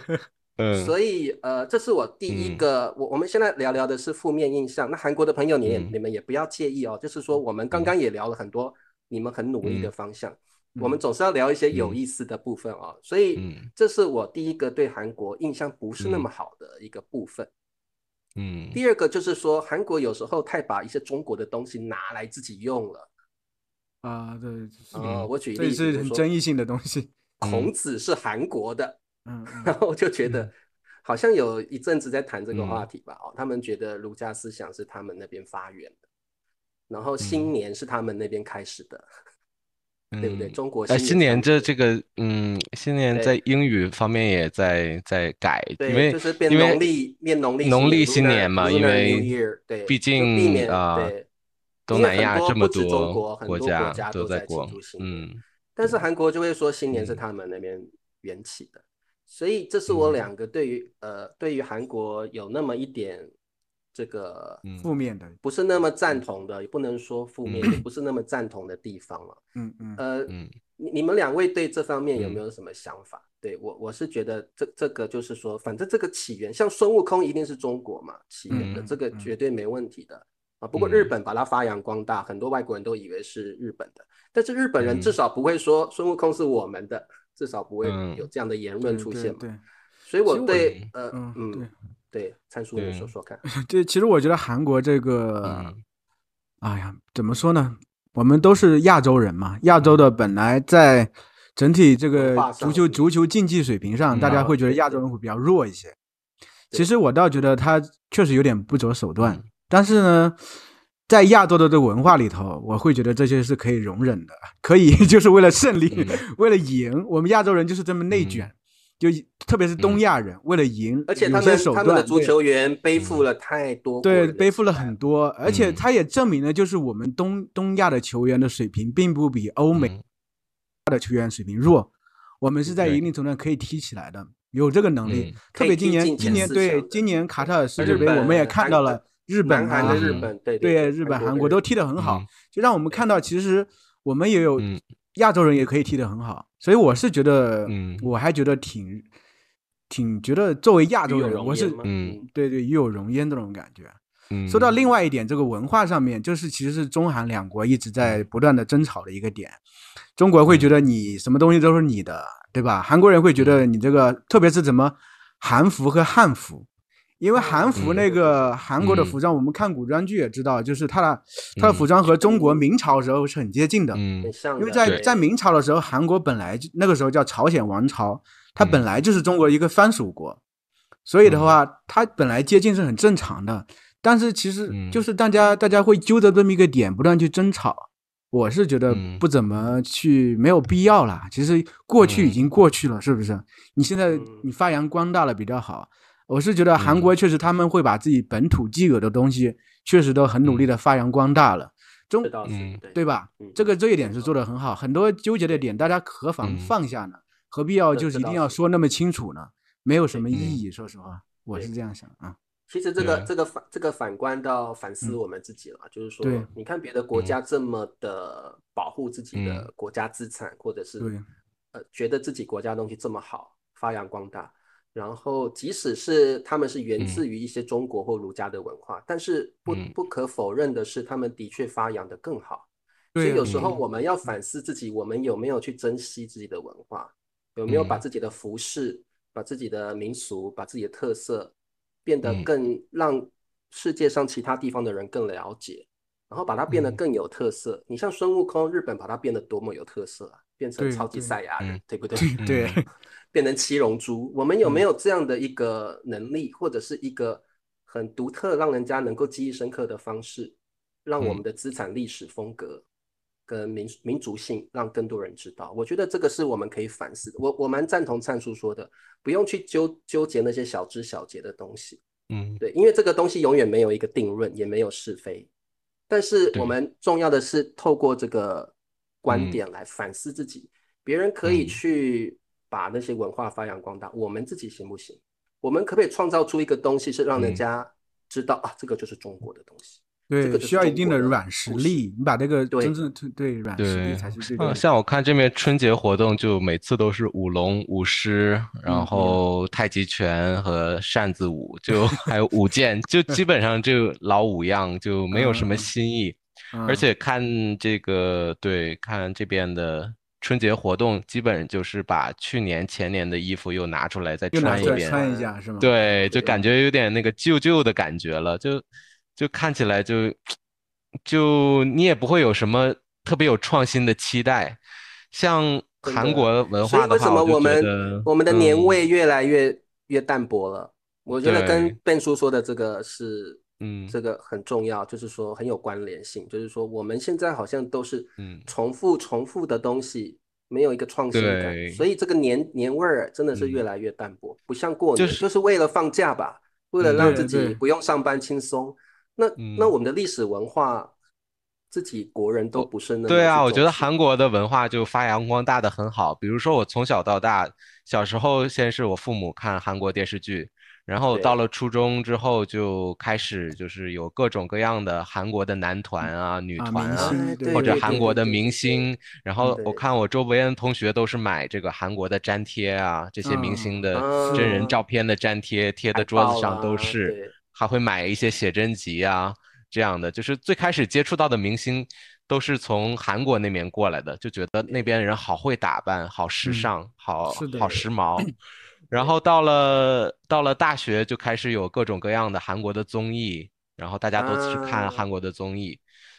嗯，所以呃，这是我第一个。我我们现在聊聊的是负面印象。那韩国的朋友，你也你们也不要介意哦。就是说，我们刚刚也聊了很多你们很努力的方向。我们总是要聊一些有意思的部分啊。所以，这是我第一个对韩国印象不是那么好的一个部分。嗯，第二个就是说，韩国有时候太把一些中国的东西拿来自己用了啊。对，啊，我举例子，这是很争议性的东西。孔子是韩国的，嗯，然后就觉得好像有一阵子在谈这个话题吧。哦，他们觉得儒家思想是他们那边发源的，然后新年是他们那边开始的。对不对？中国哎，新年这这个，嗯，新年在英语方面也在在改，因为就是变农历变农历农历新年嘛，因为对，毕竟啊，东南亚这么多国家都在过，嗯，但是韩国就会说新年是他们那边缘起的，所以这是我两个对于呃对于韩国有那么一点。这个负面的不是那么赞同的，也不能说负面，也不是那么赞同的地方了。嗯嗯。呃，你你们两位对这方面有没有什么想法？对我我是觉得这这个就是说，反正这个起源，像孙悟空一定是中国嘛起源的，这个绝对没问题的啊。不过日本把它发扬光大，很多外国人都以为是日本的，但是日本人至少不会说孙悟空是我们的，至少不会有这样的言论出现嘛。对。所以我对呃嗯。对，参数你说说看。这，其实我觉得韩国这个，哎呀，怎么说呢？我们都是亚洲人嘛，亚洲的本来在整体这个足球足球竞技水平上，大家会觉得亚洲人会比较弱一些。其实我倒觉得他确实有点不择手段，但是呢，在亚洲的这个文化里头，我会觉得这些是可以容忍的，可以 就是为了胜利，为了赢，我们亚洲人就是这么内卷。就特别是东亚人，为了赢，而且他们他们的足球员背负了太多，对，背负了很多，而且他也证明了，就是我们东东亚的球员的水平并不比欧美的球员水平弱，我们是在一定程度上可以踢起来的，有这个能力。特别今年今年对今年卡塔尔世界杯，我们也看到了日本啊，日本对对日本韩国都踢得很好，就让我们看到其实我们也有。亚洲人也可以踢得很好，所以我是觉得，嗯，我还觉得挺，挺觉得作为亚洲人，我是，嗯，对对，与有荣焉这种感觉。嗯，说到另外一点，这个文化上面，就是其实是中韩两国一直在不断的争吵的一个点。中国会觉得你什么东西都是你的，对吧？韩国人会觉得你这个，特别是怎么韩服和汉服。因为韩服那个韩国的服装，我们看古装剧也知道，就是它的它的服装和中国明朝时候是很接近的。嗯，因为在在明朝的时候，韩国本来就那个时候叫朝鲜王朝，它本来就是中国一个藩属国，所以的话，它本来接近是很正常的。但是其实就是大家大家会揪着这么一个点不断去争吵，我是觉得不怎么去没有必要啦。其实过去已经过去了，是不是？你现在你发扬光大了比较好。我是觉得韩国确实他们会把自己本土既有的东西，确实都很努力的发扬光大了。中，对吧？这个这一点是做的很好。很多纠结的点，大家何妨放下呢？何必要就是一定要说那么清楚呢？没有什么意义。说实话，我是这样想啊。其实这个这个反这个反观到反思我们自己了，就是说，你看别的国家这么的保护自己的国家资产，或者是呃觉得自己国家东西这么好，发扬光大。然后即使是他们是源自于一些中国或儒家的文化，但是不不可否认的是，他们的确发扬的更好。所以有时候我们要反思自己，我们有没有去珍惜自己的文化，有没有把自己的服饰、把自己的民俗、把自己的特色变得更让世界上其他地方的人更了解，然后把它变得更有特色。你像孙悟空，日本把它变得多么有特色啊，变成超级赛亚人，对不对？对，变成七龙珠。我们有没有这样的一个能力，或者是一个很独特、让人家能够记忆深刻的方式，让我们的资产历史风格？跟民民族性，让更多人知道，我觉得这个是我们可以反思的。我我蛮赞同灿叔说的，不用去纠纠结那些小枝小节的东西。嗯，对，因为这个东西永远没有一个定论，也没有是非。但是我们重要的是透过这个观点来反思自己。别人可以去把那些文化发扬光大，我们自己行不行？我们可不可以创造出一个东西，是让人家知道啊，这个就是中国的东西。对，需要一定的软实力，你把这个真正对软实力才是最。嗯，像我看这边春节活动，就每次都是舞龙、舞狮，然后太极拳和扇子舞，就 还有舞剑，就基本上就老五样，就没有什么新意。而且看这个，对，看这边的春节活动，基本就是把去年、前年的衣服又拿出来再穿一遍，穿一下是吗？对，就感觉有点那个旧旧的感觉了，就。就看起来就，就你也不会有什么特别有创新的期待，像韩国文化的话，我们我们的年味越来越越淡薄了。我觉得跟笨叔说的这个是，嗯，这个很重要，就是说很有关联性，就是说我们现在好像都是，嗯，重复重复的东西，没有一个创新感，所以这个年年味儿真的是越来越淡薄，不像过年，就是为了放假吧，为了让自己不用上班轻松。那那我们的历史文化，自己国人都不是那对啊，我觉得韩国的文化就发扬光大的很好。比如说我从小到大，小时候先是我父母看韩国电视剧，然后到了初中之后就开始就是有各种各样的韩国的男团啊、女团啊，或者韩国的明星。然后我看我周围的同学都是买这个韩国的粘贴啊，这些明星的真人照片的粘贴，贴的桌子上都是。还会买一些写真集啊，这样的，就是最开始接触到的明星都是从韩国那边过来的，就觉得那边人好会打扮，好时尚，好好时髦。然后到了到了大学，就开始有各种各样的韩国的综艺，然后大家都去看韩国的综艺。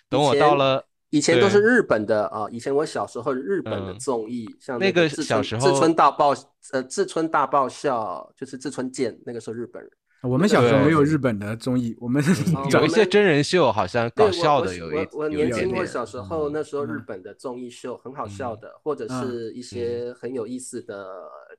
等我到了以前都是日本的啊，以前我小时候日本的综艺，像那个小时候志村大爆呃志村大爆笑，就是志村健，那个时候日本人。我们小时候没有日本的综艺，我们 有一些真人秀，好像搞笑的有一我年轻过小时候那时候日本的综艺秀很好笑的，或者是一些很有意思的，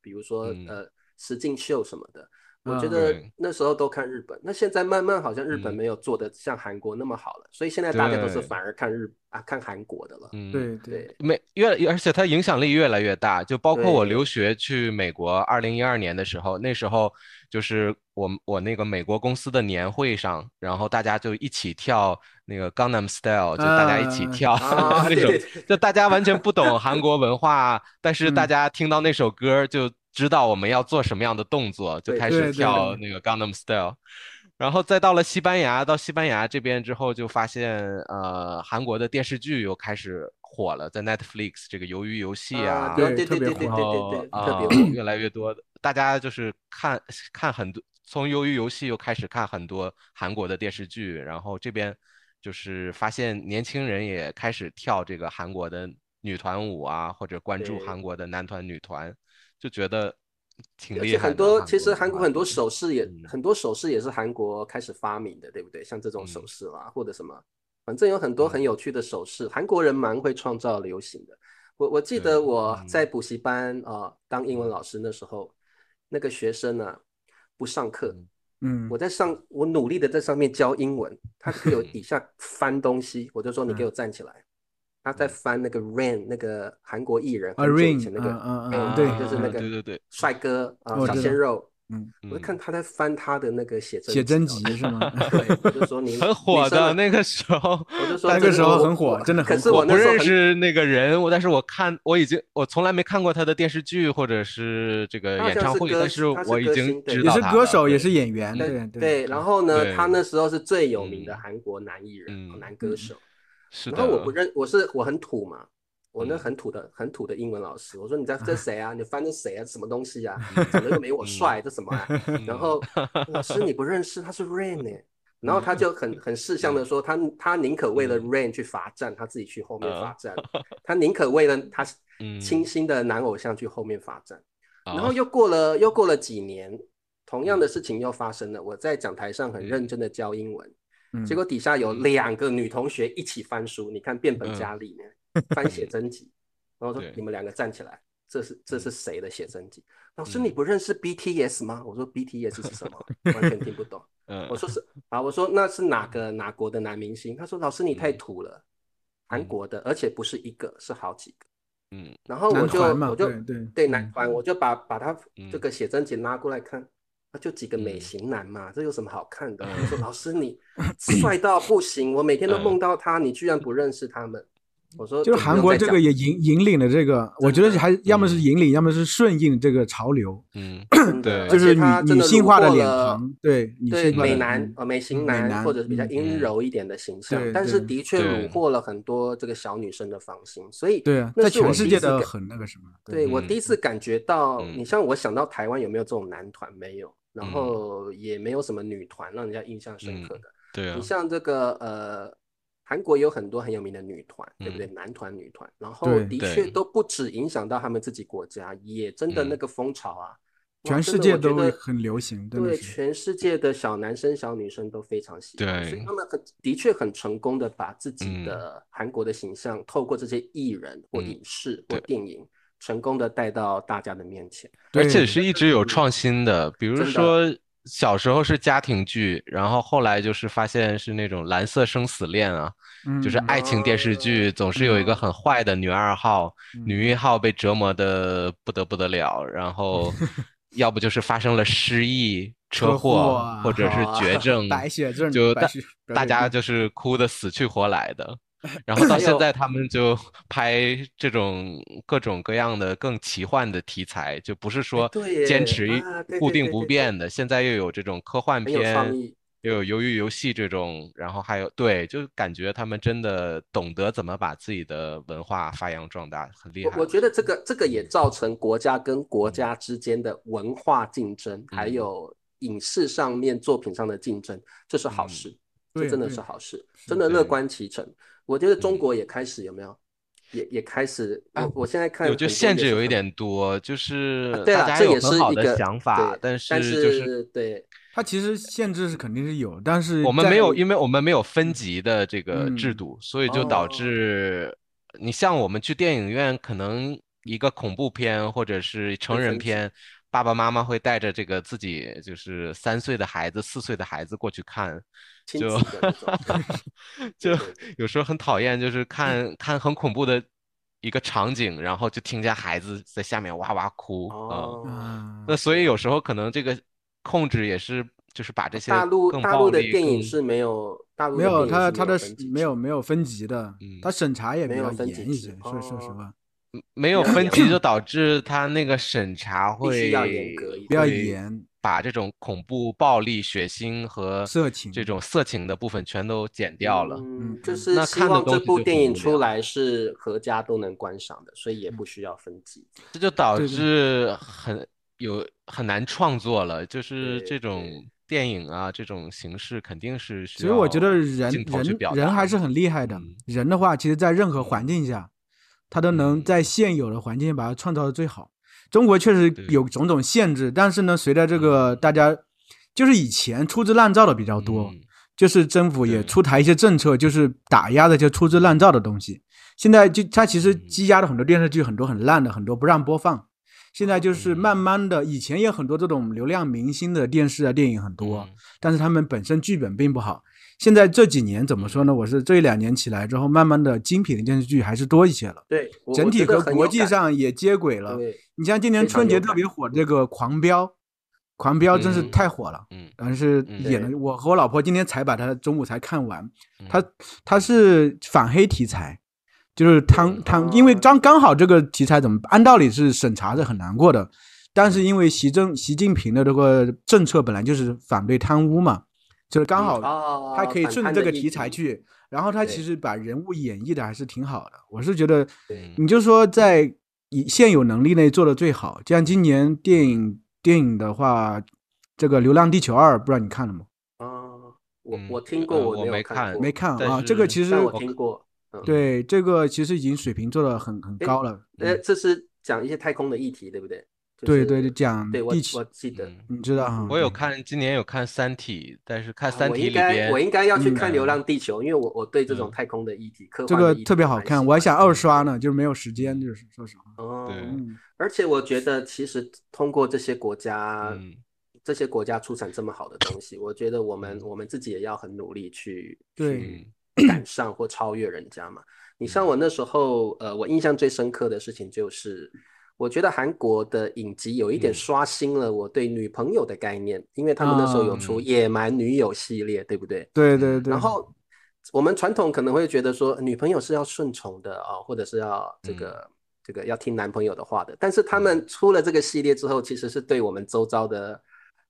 比如说呃实境秀什么的。我觉得那时候都看日本，那现在慢慢好像日本没有做的像韩国那么好了，所以现在大家都是反而看日啊看韩国的了。嗯，对对，没越而且它影响力越来越大，就包括我留学去美国，二零一二年的时候，那时候就是我我那个美国公司的年会上，然后大家就一起跳那个 Gangnam Style，就大家一起跳 那种，就大家完全不懂韩国文化，但是大家听到那首歌就。知道我们要做什么样的动作，就开始跳那个 Gangnam Style，然后再到了西班牙，到西班牙这边之后，就发现呃韩国的电视剧又开始火了，在 Netflix 这个鱿鱼游戏啊，对对对对对对，特别越来越多的大家就是看看很多，从鱿鱼游戏又开始看很多韩国的电视剧，然后这边就是发现年轻人也开始跳这个韩国的女团舞啊，或者关注韩国的男团女团。就觉得挺厉害。很多其实韩国很多首饰也很多首饰也是韩国开始发明的，对不对？像这种首饰啦，或者什么，反正有很多很有趣的手势。韩国人蛮会创造流行的。我我记得我在补习班啊当英文老师那时候，那个学生呢不上课，嗯，我在上我努力的在上面教英文，他有 底下翻东西，我就说你给我站起来。他在翻那个 Rain 那个韩国艺人，很久以前那个，嗯嗯，对，就是那个对对对。帅哥啊，小鲜肉，嗯，我就看他在翻他的那个写真写真集集是吗？对，我就说你很火的的那个时候，我就说那个时候很火真的很可是火我不认识那个人，我但是我看我已经我从来没看过他的电视剧或者是这个演唱会，但是我已经知道他了歌手，也是演员，对对对，然后呢，他那时候是最有名的嗯韩国男艺人、嗯男歌手。是然后我不，认，我是我很土嘛，我那嗯很土的很土的英文老师，我说你在这谁啊？你翻这谁啊？什么东西啊？长得又没我帅，这什么啊？然后 老师你不认识，他是 Rain 呢。然后他就很很识相的说，他他宁可为了 Rain 去罚站，他自己去后面罚站，他宁可为了他嗯清新的男偶像去后面罚站。然后啊又过了又过了几年，同样的事情又发生了。我在讲台上很认真的教英文，嗯结果底下有两个女同学一起翻书，你看变本加厉呢，翻写真集。然后说你们两个站起来，这是这是谁的写真集？老师嗯你不认识 BTS 吗？我说 BTS 是什么？完全听不懂。嗯我说是啊，我说那是哪个哪国的男明星？他说老师你太嗯土了，韩国的，而且不是一个，是好几个。嗯然后我就我就对对男团，我就把把他嗯这个写真集拉过来看，啊，就几个美嗯型男嘛，这有什么好看的？嗯我说老师你 帅到不行，我每天都梦到他，你居然不认识他们？我说就是韩国这个也引引领了这个，我觉得还要么是嗯引领，要么是顺应这个潮流，嗯，对就是女女性化的脸庞，对女对性化美男嗯呃美型男男或者是比较嗯阴柔一点的形象，对但是的确虏获了很多这个小女生的芳心，所以对啊，在全世界的很那个什么，对我嗯第一次感觉到，嗯你像我想到台湾有没有这种男团？没有，然嗯后也没有什么女团让人家印象深刻的。对啊你，像这个呃，韩国有很多很有名的女团，对不对？男团、女团，然后的确都不止影响到他们自己国家，也真的嗯。那个风潮啊，哇全世界都的我觉得很流行，对，全世界的小男生、小女生都非常喜欢，所以对。他们很的确很成功的把自己嗯。的韩国的形象，透过这些艺人或嗯影视或电影，成功的带到大家的面前。而且。是一直有创新的，比如说小时候是家庭剧，然后后来就是发现是那种蓝色生死恋啊，就是嗯。爱情电视剧，总是有一个很坏的女二号，女一号被折磨的不得不得了，然后 要不就是发生了失忆、车车祸啊或者是绝症，白血症，就大大家就是哭的死去活来的。然后到现在，他们就 拍这种各种各样的更奇幻的题材，就不是说坚持固定不变的。现在又有这种科幻片，又有鱿鱼游戏这种，然后还有对，就感觉他们真的懂得怎么把自己的文化发扬壮大，很厉害。我我觉得这个这个也造成国家跟国家之间的文化竞争，还嗯有影视上面作品上的竞争，这是好嗯事，这真的是好事，真的乐观其成。我觉得中嗯。国也开始有没有，也也开始，啊我我现在看有就很多也是很限制有一点多，就是大家这也是有很好的一个想法，对但但是就是对。它其实限制是肯定是有，但是我们没有，因为我们没有分级的这个制嗯度，所以。就导哦。致你像我们去电影院，可能一个恐怖片或者是成人片，爸爸妈妈会带着这个自己就是三岁的孩子、四岁的孩子过去看，亲就子的那种 就有时候很讨厌，就是看看很恐怖的一个场景，然后就听见孩子在下面哇哇哭啊。那所以有时候可能这个控制也是，就是把这些大陆大陆的电影是没有，大陆没有的电影是它它的没有没有分级的嗯，它审查也比较没有分级严一些，说说实哦话，没有分级，就导致他那个审查会比较严格一比较严，把这种恐怖、暴力、血腥和色情这种色情的部分全都剪掉了。嗯，嗯就是希望这部电影出来是合家都能观赏的，所以也不需要分级。这就导致很有很难创作了，就是这种电影啊，这种形式肯定是需其实我觉得人人人还是很厉害的嗯。人的话，其实在任何环境下，他都能嗯在现有的环境把它创造的最好。中国确实有种种限制，但是呢，随着这个嗯。大家，就是以前粗制滥造的比较多，嗯。就是政府也出台一些政策，就是打压的就粗制滥造的东西。现在就它其实嗯。积压了很多电视剧，很多很烂的，很多不让播放。现在就是嗯。慢慢的，以前也有很多这种流量明星的电视啊、电影很多，嗯。但是他们本身剧本并不好。现在这几年怎么说呢？我是这一两年起来之后，慢慢的精品的电视剧还是多一些了，对，整体和国际上也接轨了。你像今年春节特别火这个《狂飙》，《狂飙真是嗯太火了。嗯但是嗯演的，对我和我老婆今天才把它中午才看完。嗯它它是反黑题材，就是贪嗯贪，哦因为刚刚好这个题材怎么按道理是审查是很难过的，但是因为习政习近平的这个政策本来就是反对贪污嘛，就是刚好哦，他可以顺着这个题材去，然后他其实把人物演绎的还是挺好的。我是觉得，你就说在以现有能力内做的最好，像今年电影电影的话，这个《流浪地球二》，不知道你看了吗？啊，我嗯我听过，呃我没有看没看啊，这个其实我听过。嗯，对这个其实已经水平做的很很高了。呃，嗯这是讲一些太空的议题，对不对？就是对对，讲对我地球我，记得。嗯你知道哈？我有看，今年有看《三体》，但是看《啊三体》里我应该边，我应该要去嗯看《流浪地球》，因为我我对这种嗯太空的议题、科这个特别好看，我还想二刷呢，就是没有时间，就是说实话。哦，而且我觉得其实通过这些国家，嗯这些国家出产这么好的东西，我觉得我们嗯我们自己也要很努力去对去赶上或超越人家嘛。你像我那时候，呃，我印象最深刻的事情就是，我觉得韩国的影集有一点嗯刷新了我对女朋友的概念，因为他们那时候有出啊《野蛮女友》系列，对不对？对对对。然后我们传统可能会觉得说，女朋友是要顺从的啊、或者是要这个、这个要听男朋友的话的。但是他们出了这个系列之后，其实是对我们周遭的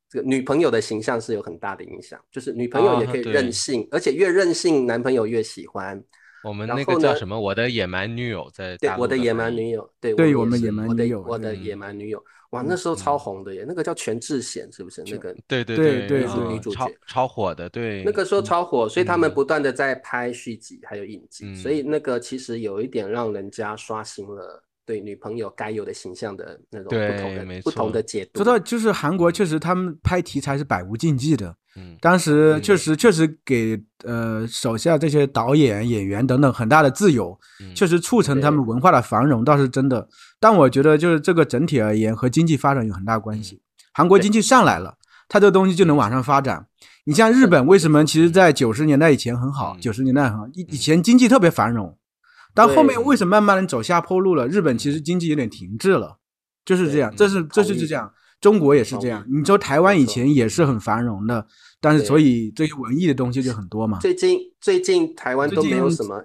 这个女朋友的形象是有很大的影响。就是女朋友也可以任性，而且越任性，男朋友越喜欢。我们那个叫什么？我的野蛮女友在对我的野蛮女友，对对我们野蛮的女友我的野蛮女友，哇，那时候嗯超。红的耶，那个叫全智贤，是不是？那个对对对对啊对女主超角超火的，对，那个时候超火，所以他们嗯。不断的在拍续集，还有影集，嗯。所以那个其实有一点让人家刷新了对女朋友该有的形象的那种不同的不同的解读。知道，就是韩国确实他们拍题材是百无禁忌的，嗯当时嗯确实确实给呃手下这些导演、演员等等很大的自由，嗯确实促成他们文化的繁荣，倒是真的。但我觉得就是这个整体而言和经济发展有很大关系。韩国经济上来了，它这个东西就能往上发展。你像日本，为什么其实在九十年代以前很好，嗯九十年代很好，以以前经济特别繁荣，但后面为什么慢慢的走下坡路了？日本其实经济有点停滞了，就是这样，这是这就是这样。中国也是这样，你说台湾以前也是很繁荣的，但是所以这些文艺的东西就很多嘛。最近最近台湾都没有什么，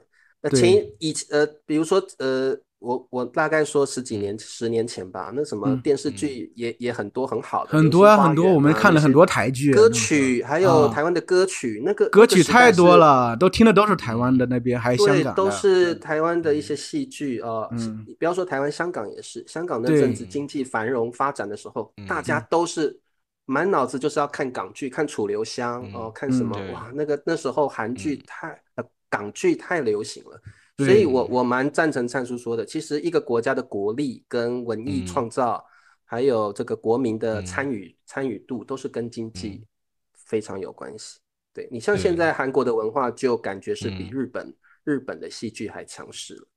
呃，对前以呃，比如说呃，我我大概说十几年、十年前吧，那什么嗯电视剧也也很多很好的，很多啊，很多，我们看了很多台剧啊，歌曲，还有啊台湾的歌曲，那个歌曲太多了，都听的都是台湾的那边，还有香对，港的，都是台湾的一些戏剧啊，呃嗯。不要说台湾，香港也是。香港那阵子经济繁荣发展的时候，大家都是满脑子就是要看港剧，看楚留香嗯哦，看什么对。哇，那个那时候韩剧嗯。太呃港剧太流行了，所以我我蛮赞成灿叔说的，其实一个国家的国力跟文艺嗯。创造，还有这个国民的嗯。参与参与度，都是跟经济嗯。非常有关系。对你像现在韩国的文化，就感觉是比嗯。日本、日本的戏剧还强势了，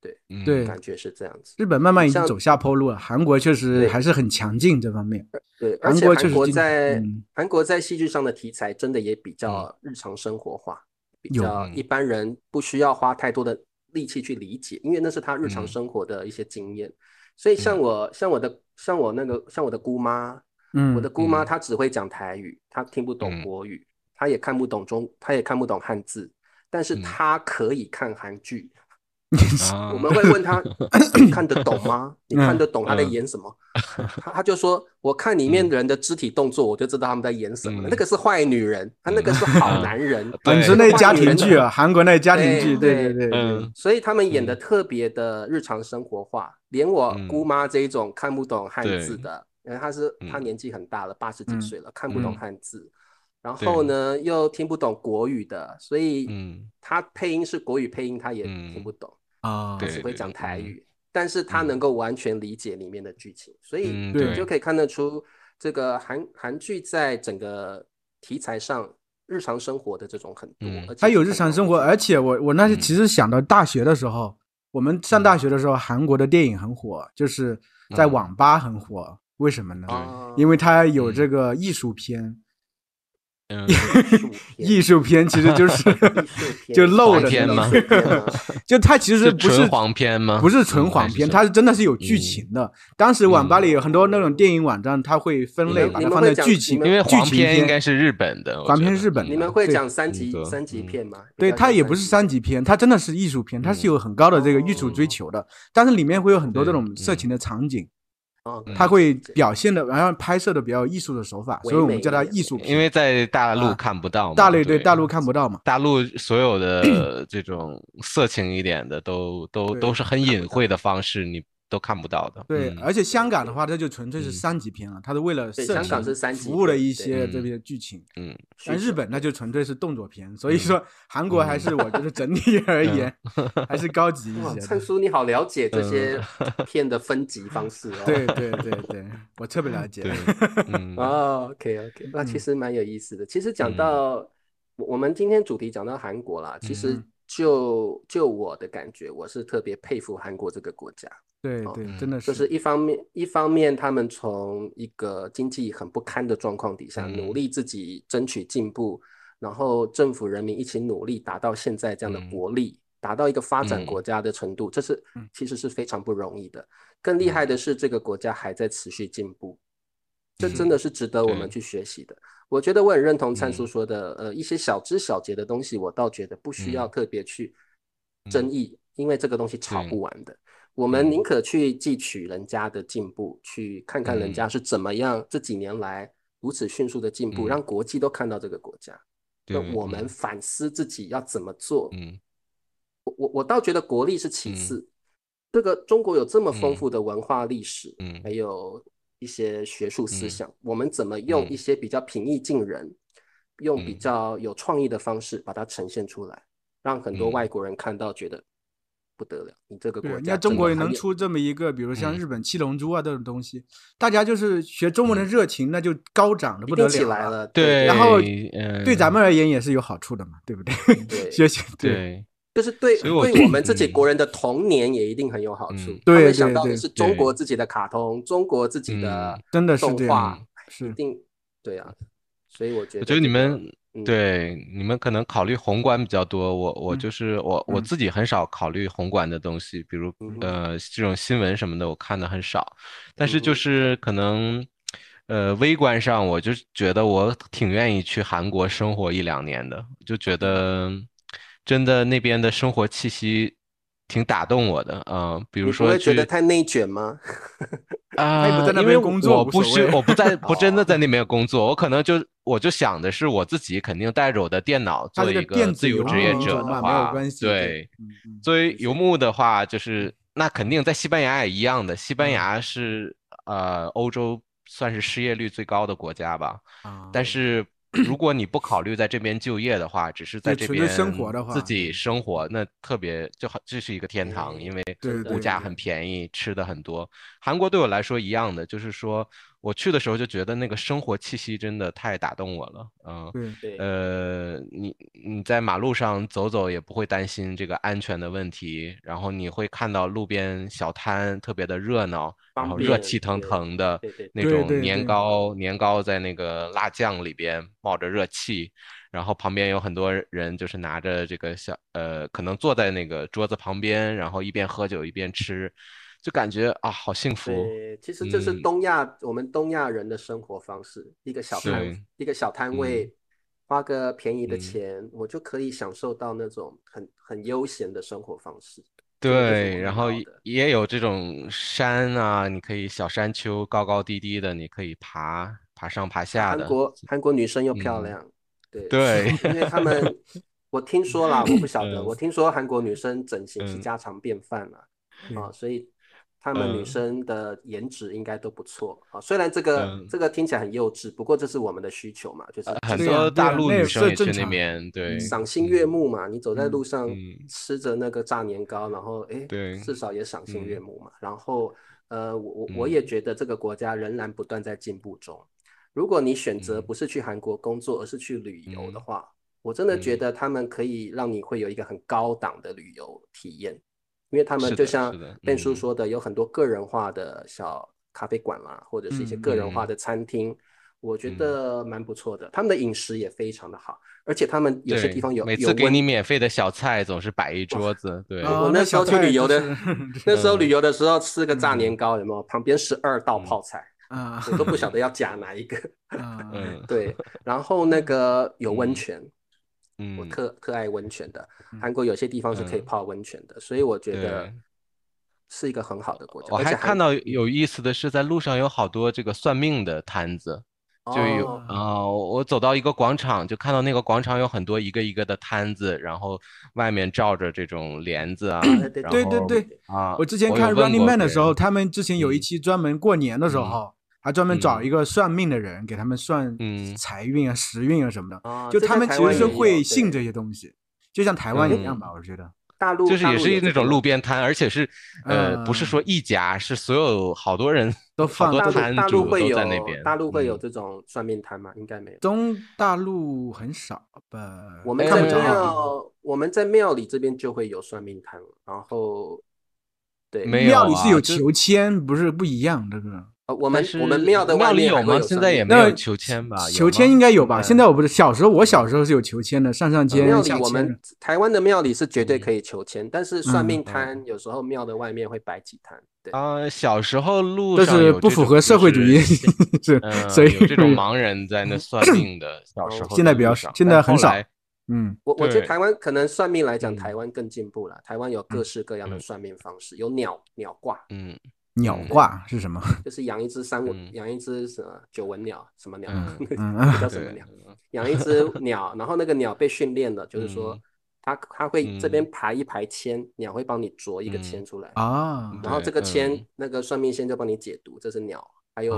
对对感觉是这样子。日本慢慢已经走下坡路了，韩国确实还是很强劲这方面。对，而韩且韩国国确实在嗯。韩国在戏剧上的题材真的也比较日常生活化，比较一般人不需要花太多的力气去理解，因为那是他日常嗯。生活的一些经验。所以像我像我的像我那个像我的姑妈，嗯我的姑妈嗯。她只会讲台语，她听不懂嗯。国语，她也看不懂中，她也看不懂汉字，但是嗯。她可以看韩剧。啊。我们会问他：“ 你看得懂吗？你看得懂他在嗯演什么？”他他就说：“我看里面人的肢体动作，我就知道他们在演什么那个是坏女人，他那个是好男人。本对。身那家庭剧啊，韩国那家庭剧，对对对所以他们演的特别的日常生活化，连我嗯。姑妈这一种看不懂汉字的，因为她是嗯。她年纪很大了，八十几嗯。岁了，看不懂嗯汉字，然后呢又听不懂国语的，所以嗯。她配音是国语配音，他也嗯。听不懂。啊，他只会讲台嗯。语，但是他能够完全理解里面的剧情，所以嗯对。你就可以看得出这个韩韩剧在整个题材上日常生活的这种很多嗯，而且它有日常生活，而且我我那是嗯。其实想到大学的时候，我们上大学的时候，韩国的电影很火，就是在嗯。网吧很火，为什么呢？啊。因为它有这嗯。个艺术片，嗯，艺术片其实就是 就露的片吗？就它其实不是黄片吗？不是纯黄片，它是真的是有剧情的。当时网吧里有很多那种电影网站，它会分类把它放在剧情，因为黄片应该是日本的，黄片是日本的。你们会讲三级三级片吗？对，它也不是三级片，它真的是艺术片，它是有很高的这个艺术追求的，但是里面会有很多这种色情的场景。他会表现的，然后拍摄的比较艺术的手法，所以我们叫它艺术片。因为在大陆看不到，大陆对大陆看不到嘛。大陆所有的 这种色情一点的，都都都是很隐晦的方式，你。都看不到的。对，而且香港的话，它就纯粹是三级片了，它是为了香港是三级服务了一些这边剧情。嗯，但日本那就纯粹是动作片，所以说韩国还是我觉得整体而言 还是高级一些。灿叔，你好了解这些 片的分级方式哦。对对对对，我特别了解。哦，OK OK，那其实蛮有意思的。其实讲到我们今天主题讲到韩国啦，其实就就我的感觉，我是特别佩服韩国这个国家。对对，真的是，就是。一方面，一方面他们从一个经济很不堪的状况底下，努力自己争取进步，然后政府人民一起努力，达到现在这样的国力，达到一个发展国家的程度，这是其实是非常不容易的。更厉害的是，这个国家还在持续进步，这真的是值得我们去学习的。我觉得我很认同灿叔说的，呃，一些小枝小节的东西，我倒觉得不需要特别去争议，因为这个东西吵不完的。我们宁可去汲取人家的进步，去看看人家是怎么样这几年来如此迅速的进步，让国际都看到这个国家。那我们反思自己要怎么做。嗯，我我我倒觉得国力是其次。这个中国有这么丰富的文化历史，嗯，还有一些学术思想，我们怎么用一些比较平易近人、用比较有创意的方式把它呈现出来，让很多外国人看到觉得。不得了，你这个国家，中国也能出这么一个，比如像日本七龙珠啊这种东西，大家就是学中文的热情那就高涨的不得了。对，然后对咱们而言也是有好处的嘛，对不对？对，学习对，就是对对我们自己国人的童年也一定很有好处。他们想到的是中国自己的卡通，中国自己的真的是动画，是一定对啊。所以我觉得，我觉得你们。对你们可能考虑宏观比较多，我我就。是我我自己很少考虑宏观的东西，比如呃这种新闻什么的我看的很少，但是就是可能呃微观上我就觉得我挺愿意去韩国生活一两年的，就觉得真的那边的生活气息。挺打动我的啊，比如说，你会觉得太内卷吗？啊，因为我不需，我不在，不真的在那边工作，我可能就我就想的是我自己肯定带着我的电脑做一个自由职业者的话，对，作为游牧的话，就是那肯定在西班牙也一样的，西班牙是呃欧洲算是失业率最高的国家吧，但是。如果你不考虑在这边就业的话，只是在这边生活的话，自己生活那特别就好，这是一个天堂，因为物价很便宜，吃的很多。韩国对我来说一样的，就是说。我去的时候就觉得那个生活气息真的太打动我了，嗯，对，呃，你你在马路上走走也不会担心这个安全的问题，然后你会看到路边小摊特别的热闹，然后热气腾腾的那种年糕，年糕在那个辣酱里边冒着热气，然后旁边有很多人就是拿着这个小呃，可能坐在那个桌子旁边，然后一边喝酒一边吃。就感觉啊，好幸福。对，其实这是东亚我们东亚人的生活方式，一个小摊一个小摊位，花个便宜的钱，我就可以享受到那种很很悠闲的生活方式。对，然后也有这种山啊，你可以小山丘，高高低低的，你可以爬爬上爬下的。韩国韩国女生又漂亮，对对，因为他们我听说啦，我不晓得，我听说韩国女生整形是家常便饭了啊，所以。他们女生的颜值应该都不错啊，虽然这个这个听起来很幼稚，不过这是我们的需求嘛，就是很多大陆女生也去那边，对，赏心悦目嘛。你走在路上吃着那个炸年糕，然后哎，至少也赏心悦目嘛。然后呃，我我我也觉得这个国家仍然不断在进步中。如果你选择不是去韩国工作，而是去旅游的话，我真的觉得他们可以让你会有一个很高档的旅游体验。因为他们就像 Ben 叔说的，有很多个人化的小咖啡馆啦，或者是一些个人化的餐厅。我觉得蛮不错的。他们的饮食也非常的好，而且他们有些地方有每次给你免费的小菜，总是摆一桌子。对，啊我那时候去旅游的 那时候旅游的时候吃个炸年糕，有没有？旁边十二道泡菜，啊我都不晓得 要夹哪一个。啊嗯 对，然后那个有温泉，我嗯，特特爱温泉的。嗯。韩国有些地方是可以嗯。泡温泉的，所以我觉得是一个很好的国家。我还看到有意思的是，在路上有好多这个算命的摊子，就有哦。啊、我走到一个广场，就看到那个广场有很多一个一个的摊子，然后外面罩着这种帘子啊，对对对啊，我之前看 Running Man 的时候，他们之前有一嗯。期专门过年的时候，还专门找嗯一个算命的人给他们算嗯财运啊、时运啊什么的。就他们其实是会信这些东西，就像台湾一样嗯吧，我觉得。大陆就是也是那种路边摊，而且是呃，不是嗯说一家，是所有好多人都好多放大陆摊大陆会有主都在那边，大陆会有嗯这种算命摊吗？应该没有。中大陆很少吧？我们在看不着庙，我们在庙里这边就会有算命摊，然后对没庙里是有求签，不是不一样这个。呃我们但我们庙的外庙里有吗？现在也没有求签吧？求签应该有吧？现现在我不是，小时候我小时候是有求签的，上上签、我们。台湾的庙里是绝对嗯可以求签，但是算嗯命摊有时候庙的外面会摆几摊，对，啊，小时候路这上是不符合社会主义所以有这种盲人在那 算命的，小时哦候现在比较少现在很少嗯我我觉得台湾可能算命来讲，嗯台湾更进步了。台湾有各式各样的嗯算命方式，有鸟鸟卦，嗯鸟嗯卦是什么？就是养一只三文嗯，养一只什么九纹鸟，什么鸟？叫什么鸟？养一只鸟，然后那个鸟被训练了，就是说嗯它它会这边嗯排一排签，鸟会帮你啄一个嗯签出来，啊然后这个签嗯那个算命先就帮你解读，这是鸟，还有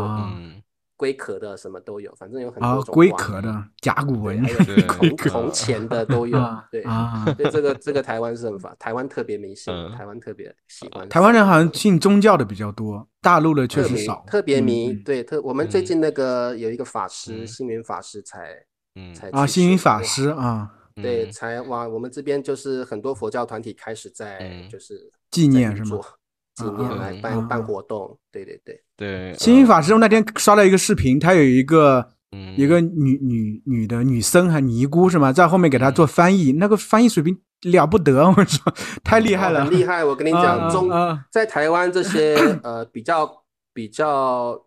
龟壳的什么都有，反正有很啊多，种卦龟壳的甲骨，文还有铜钱的都有啊，对。啊。对这个这个台湾是很法，台湾特别迷信，嗯台湾特别喜欢。台湾人好像信宗教的比较多，大陆的确实少。特别嗯迷，嗯对特我们最嗯近那个有一个法师，嗯星云法师才嗯啊，才去星云法师啊，对，嗯才哇，我们这边就是很多佛教团体开始在嗯就是纪念是吗纪啊念啊来办办活动，对对对，对星云嗯法师我那天刷到一个视频，他有一个嗯。一个女女女的女僧还尼姑是吗？在后面给他做翻译，那个翻译水平了不得，我说太厉害了，厉害。我跟你啊讲，中在台湾这些 呃比较比较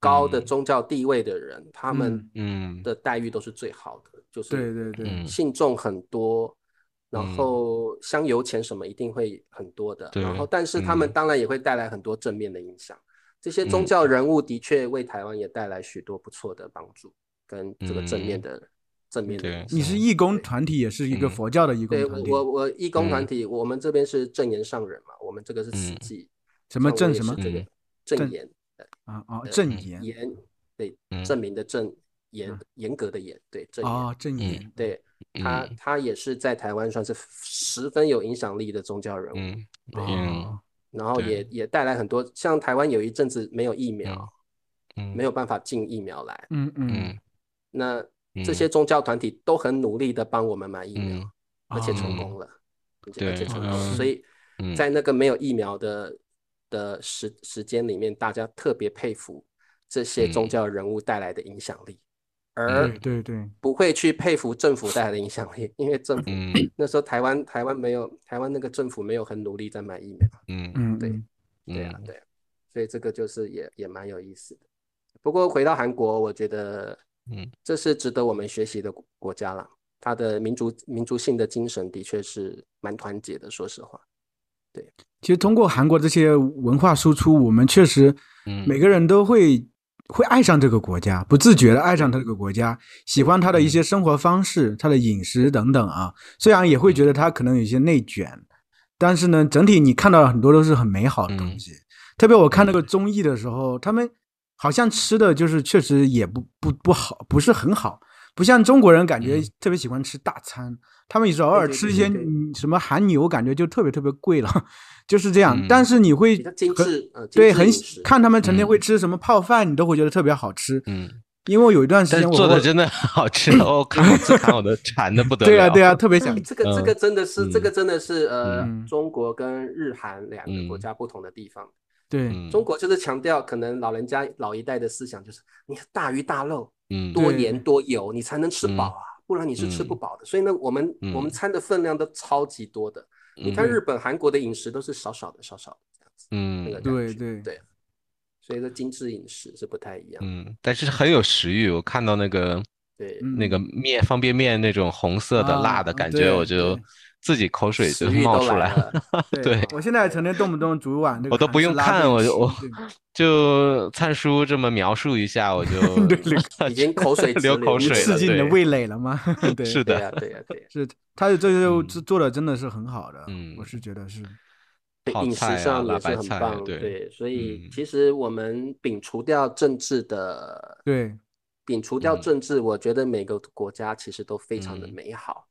高的嗯。宗教地位的人，他们嗯。的待遇都是最好的，就是对对对，嗯。信众很多，然嗯。后香油钱什么一定会很多的，对然后但是他们嗯。当然也会带来很多正面的影响。这些宗嗯教。人物的确为台湾也带来许多不错的帮助，跟这个正面的正面的影响。你是义工团体，也是一个嗯。佛教的义工对团体，我我义工团嗯。体，我们这边是正言上人嘛，我们这个是慈嗯。济，什么正什么这个嗯。正正言啊啊呃正言。严，对嗯。证明的正严嗯。严格的严，对正言。啊正言对他嗯，他也是在台湾算是十分有影响力的宗教人物，嗯然后也也带来很多，像台湾有一阵子没有疫苗，嗯没有办法进疫苗来，嗯嗯嗯。那嗯这些宗教团体都很努力的帮我们买疫苗，嗯而且成哦功了，而且对而且成功了，嗯所以嗯。在那个没有疫苗的的时时间里面，大家特别佩服这些宗嗯教人物带来的影响力，而对对对，不会去佩服政府带来的影响力，因为政府嗯。那时候台湾台湾没有台湾那个政府没有很努力在买疫苗，嗯。嗯嗯嗯。对啊对啊，所以这个就是也也蛮有意思的。不过回到韩国，我觉得嗯。这是值得我们学习的国国家了。它的民族民族性的精神的确是蛮团结的，说实话。对。其实通过韩国这些文化输出，我们确实嗯。每个人都会会爱上这个国家，不自觉的爱上这个国家，喜欢他的一些生活方式、他的饮食等等啊。虽然也会觉得他可能有一些内卷，但是呢，整体你看到很多都是很美好的东西。特别我看那个综艺的时候，他们好像吃的就是确实也不不不好，不是很好。不像中国人感觉嗯特别喜欢吃大餐，他们有时候偶尔吃一些什么韩牛，感觉就特别特别贵了，就是这样。嗯但是你会比较精很致，呃，精对，很看他们成天嗯会吃什么泡饭，你都会觉得特别好吃。嗯，因为我有一段时间我我做的真的很好吃，我看我次看我都馋的不得了。对啊对啊，特别想哎这个这嗯个真的是，这嗯个真的是呃嗯，中国跟日韩两个国嗯家不同的地方。对，嗯中国就是强调，可能老人家老一代的思想就是你大鱼大肉，嗯多盐多油，你才能吃饱啊，不然你是吃不饱的。所以呢，我们我们嗯餐的分量都超级多的。你看嗯日本、韩国的饮食都是少少的、少少的这样子，那嗯。个对对。对，所以说精致饮食是不太一样。嗯，但是很有食欲。我看到那个对，嗯那个面方便面那种红色的辣的啊感觉，我就对自己口水就冒出来来了。对我现在成天动不动煮碗那个我都不用看，我就我 就灿叔这么描述一下，我就 已经口水流口水了。刺激你的，味蕾了吗？对，是的，对呀，对呀，对呀。是，他的这个嗯做做的真的是很好的，嗯我是觉得是，对饮食上也是很棒，对对，所以嗯其实我们摒除掉政治的，对，摒除掉嗯政治，我觉得每个国家其实都非常的嗯美好，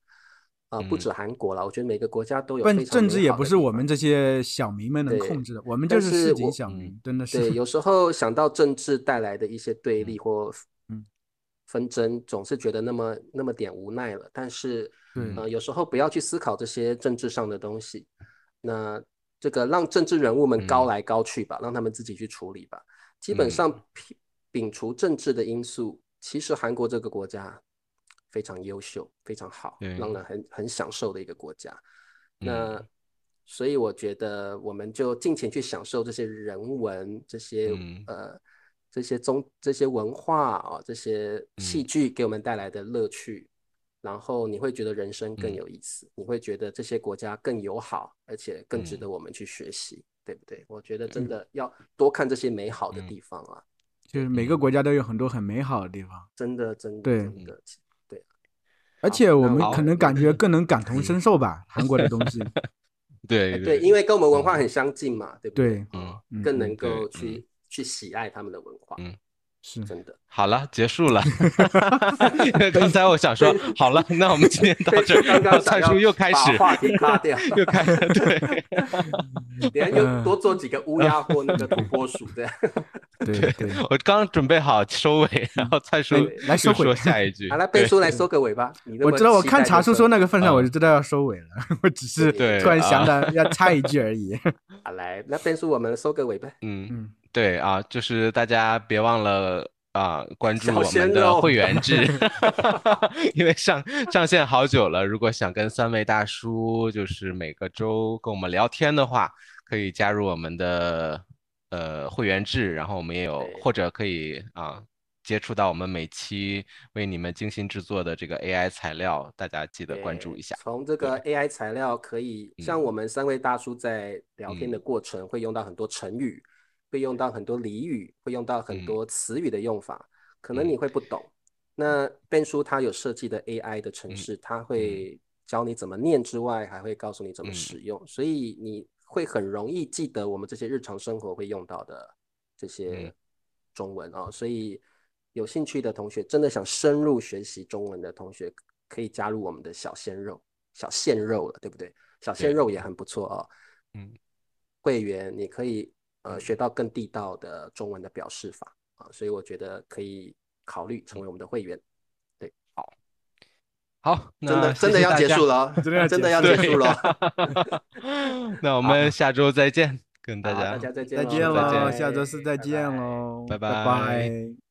啊，不嗯。止韩国了，我觉得每个国家都有但非常政治也不是我们这些小民们能控制的，我们就是市井小民，真的是对，有时候想到政治带来的一些 对立或嗯。纷争，总是觉得那么那么点无奈了。但是，对。呃，有时候不要去思考这些政治上的东西，那这个让政治人物们高嗯。来高去吧，让他们自己去处理吧。基本嗯上摒摒除政治的因素，其实韩国这个国家非常优秀，非常好，让人很很享受的一个国家。嗯。那所以我觉得我们就尽情去享受这些人文、这些、嗯。呃这些宗、这些文化啊、这些戏嗯剧给我们带来的乐趣，然后你会觉得人生更嗯。有意思，你会觉得这些国家更友好，而且更值嗯。得我们去学习，对不对？我觉得真的要多看这些美好的嗯。地方啊，就是每个国家都有很多很美好的地方，真的真的对。真的，对。而且我们可能感觉更能感同身受吧，韩国的东西，对哎对，因为跟我们文化很相近嘛，对不对？嗯。更嗯能够去去喜爱他们的文化，嗯是真的。好了，结束了。因为刚才我想说，好了，那我们今天到这儿，刚刚想要灿叔又开始话题卡掉，又开始对，等下又多做几个乌鸦或那个土拨鼠这样。对对，我刚准备好收尾，然后蔡叔来说下一句。好了，背对书来收个尾吧。我知道，我看茶叔说那个份上，嗯我就知道要收尾了，我只是对突然啊想到要插一句而已。好来，那背书我们收个尾呗。嗯，嗯，对啊，就是大家别忘了啊，关注小我们的肉会员制，因为上上线好久了。如果想跟三位大叔就是每个周跟我们聊天的话，可以加入我们的呃会员制，然后我们也有或者可以啊接触到我们每期为你们精心制作的这个 AI 材料，大家记得关注一下。从这个 AI 材料可以，像嗯我们三位大叔在聊天的过程，会用到很多成语，会用到很多俚语，会用到很嗯。多词语的用法，可能嗯。你会不懂。那变叔他有设计的 AI 的程嗯式，他会教你怎么念之外，还会告诉你怎么嗯。使用，所以你会很容易记得我们这些日常生活会用到的这些嗯。中文啊、所以有兴趣的同学，真的想深入学习中文的同学，可以加入我们的小鲜肉、小鲜肉了，对不对？小鲜肉也很不错哦。嗯，会员你可以呃学到更地道的中文的表示法啊，所以我觉得可以考虑成为我们的会员。对好，好真的真的要结束了哦，真的要真的结束对要结束了哦。那我们下周再见，跟大家大家再见，再见再见喽，下周四再见喽，拜拜拜拜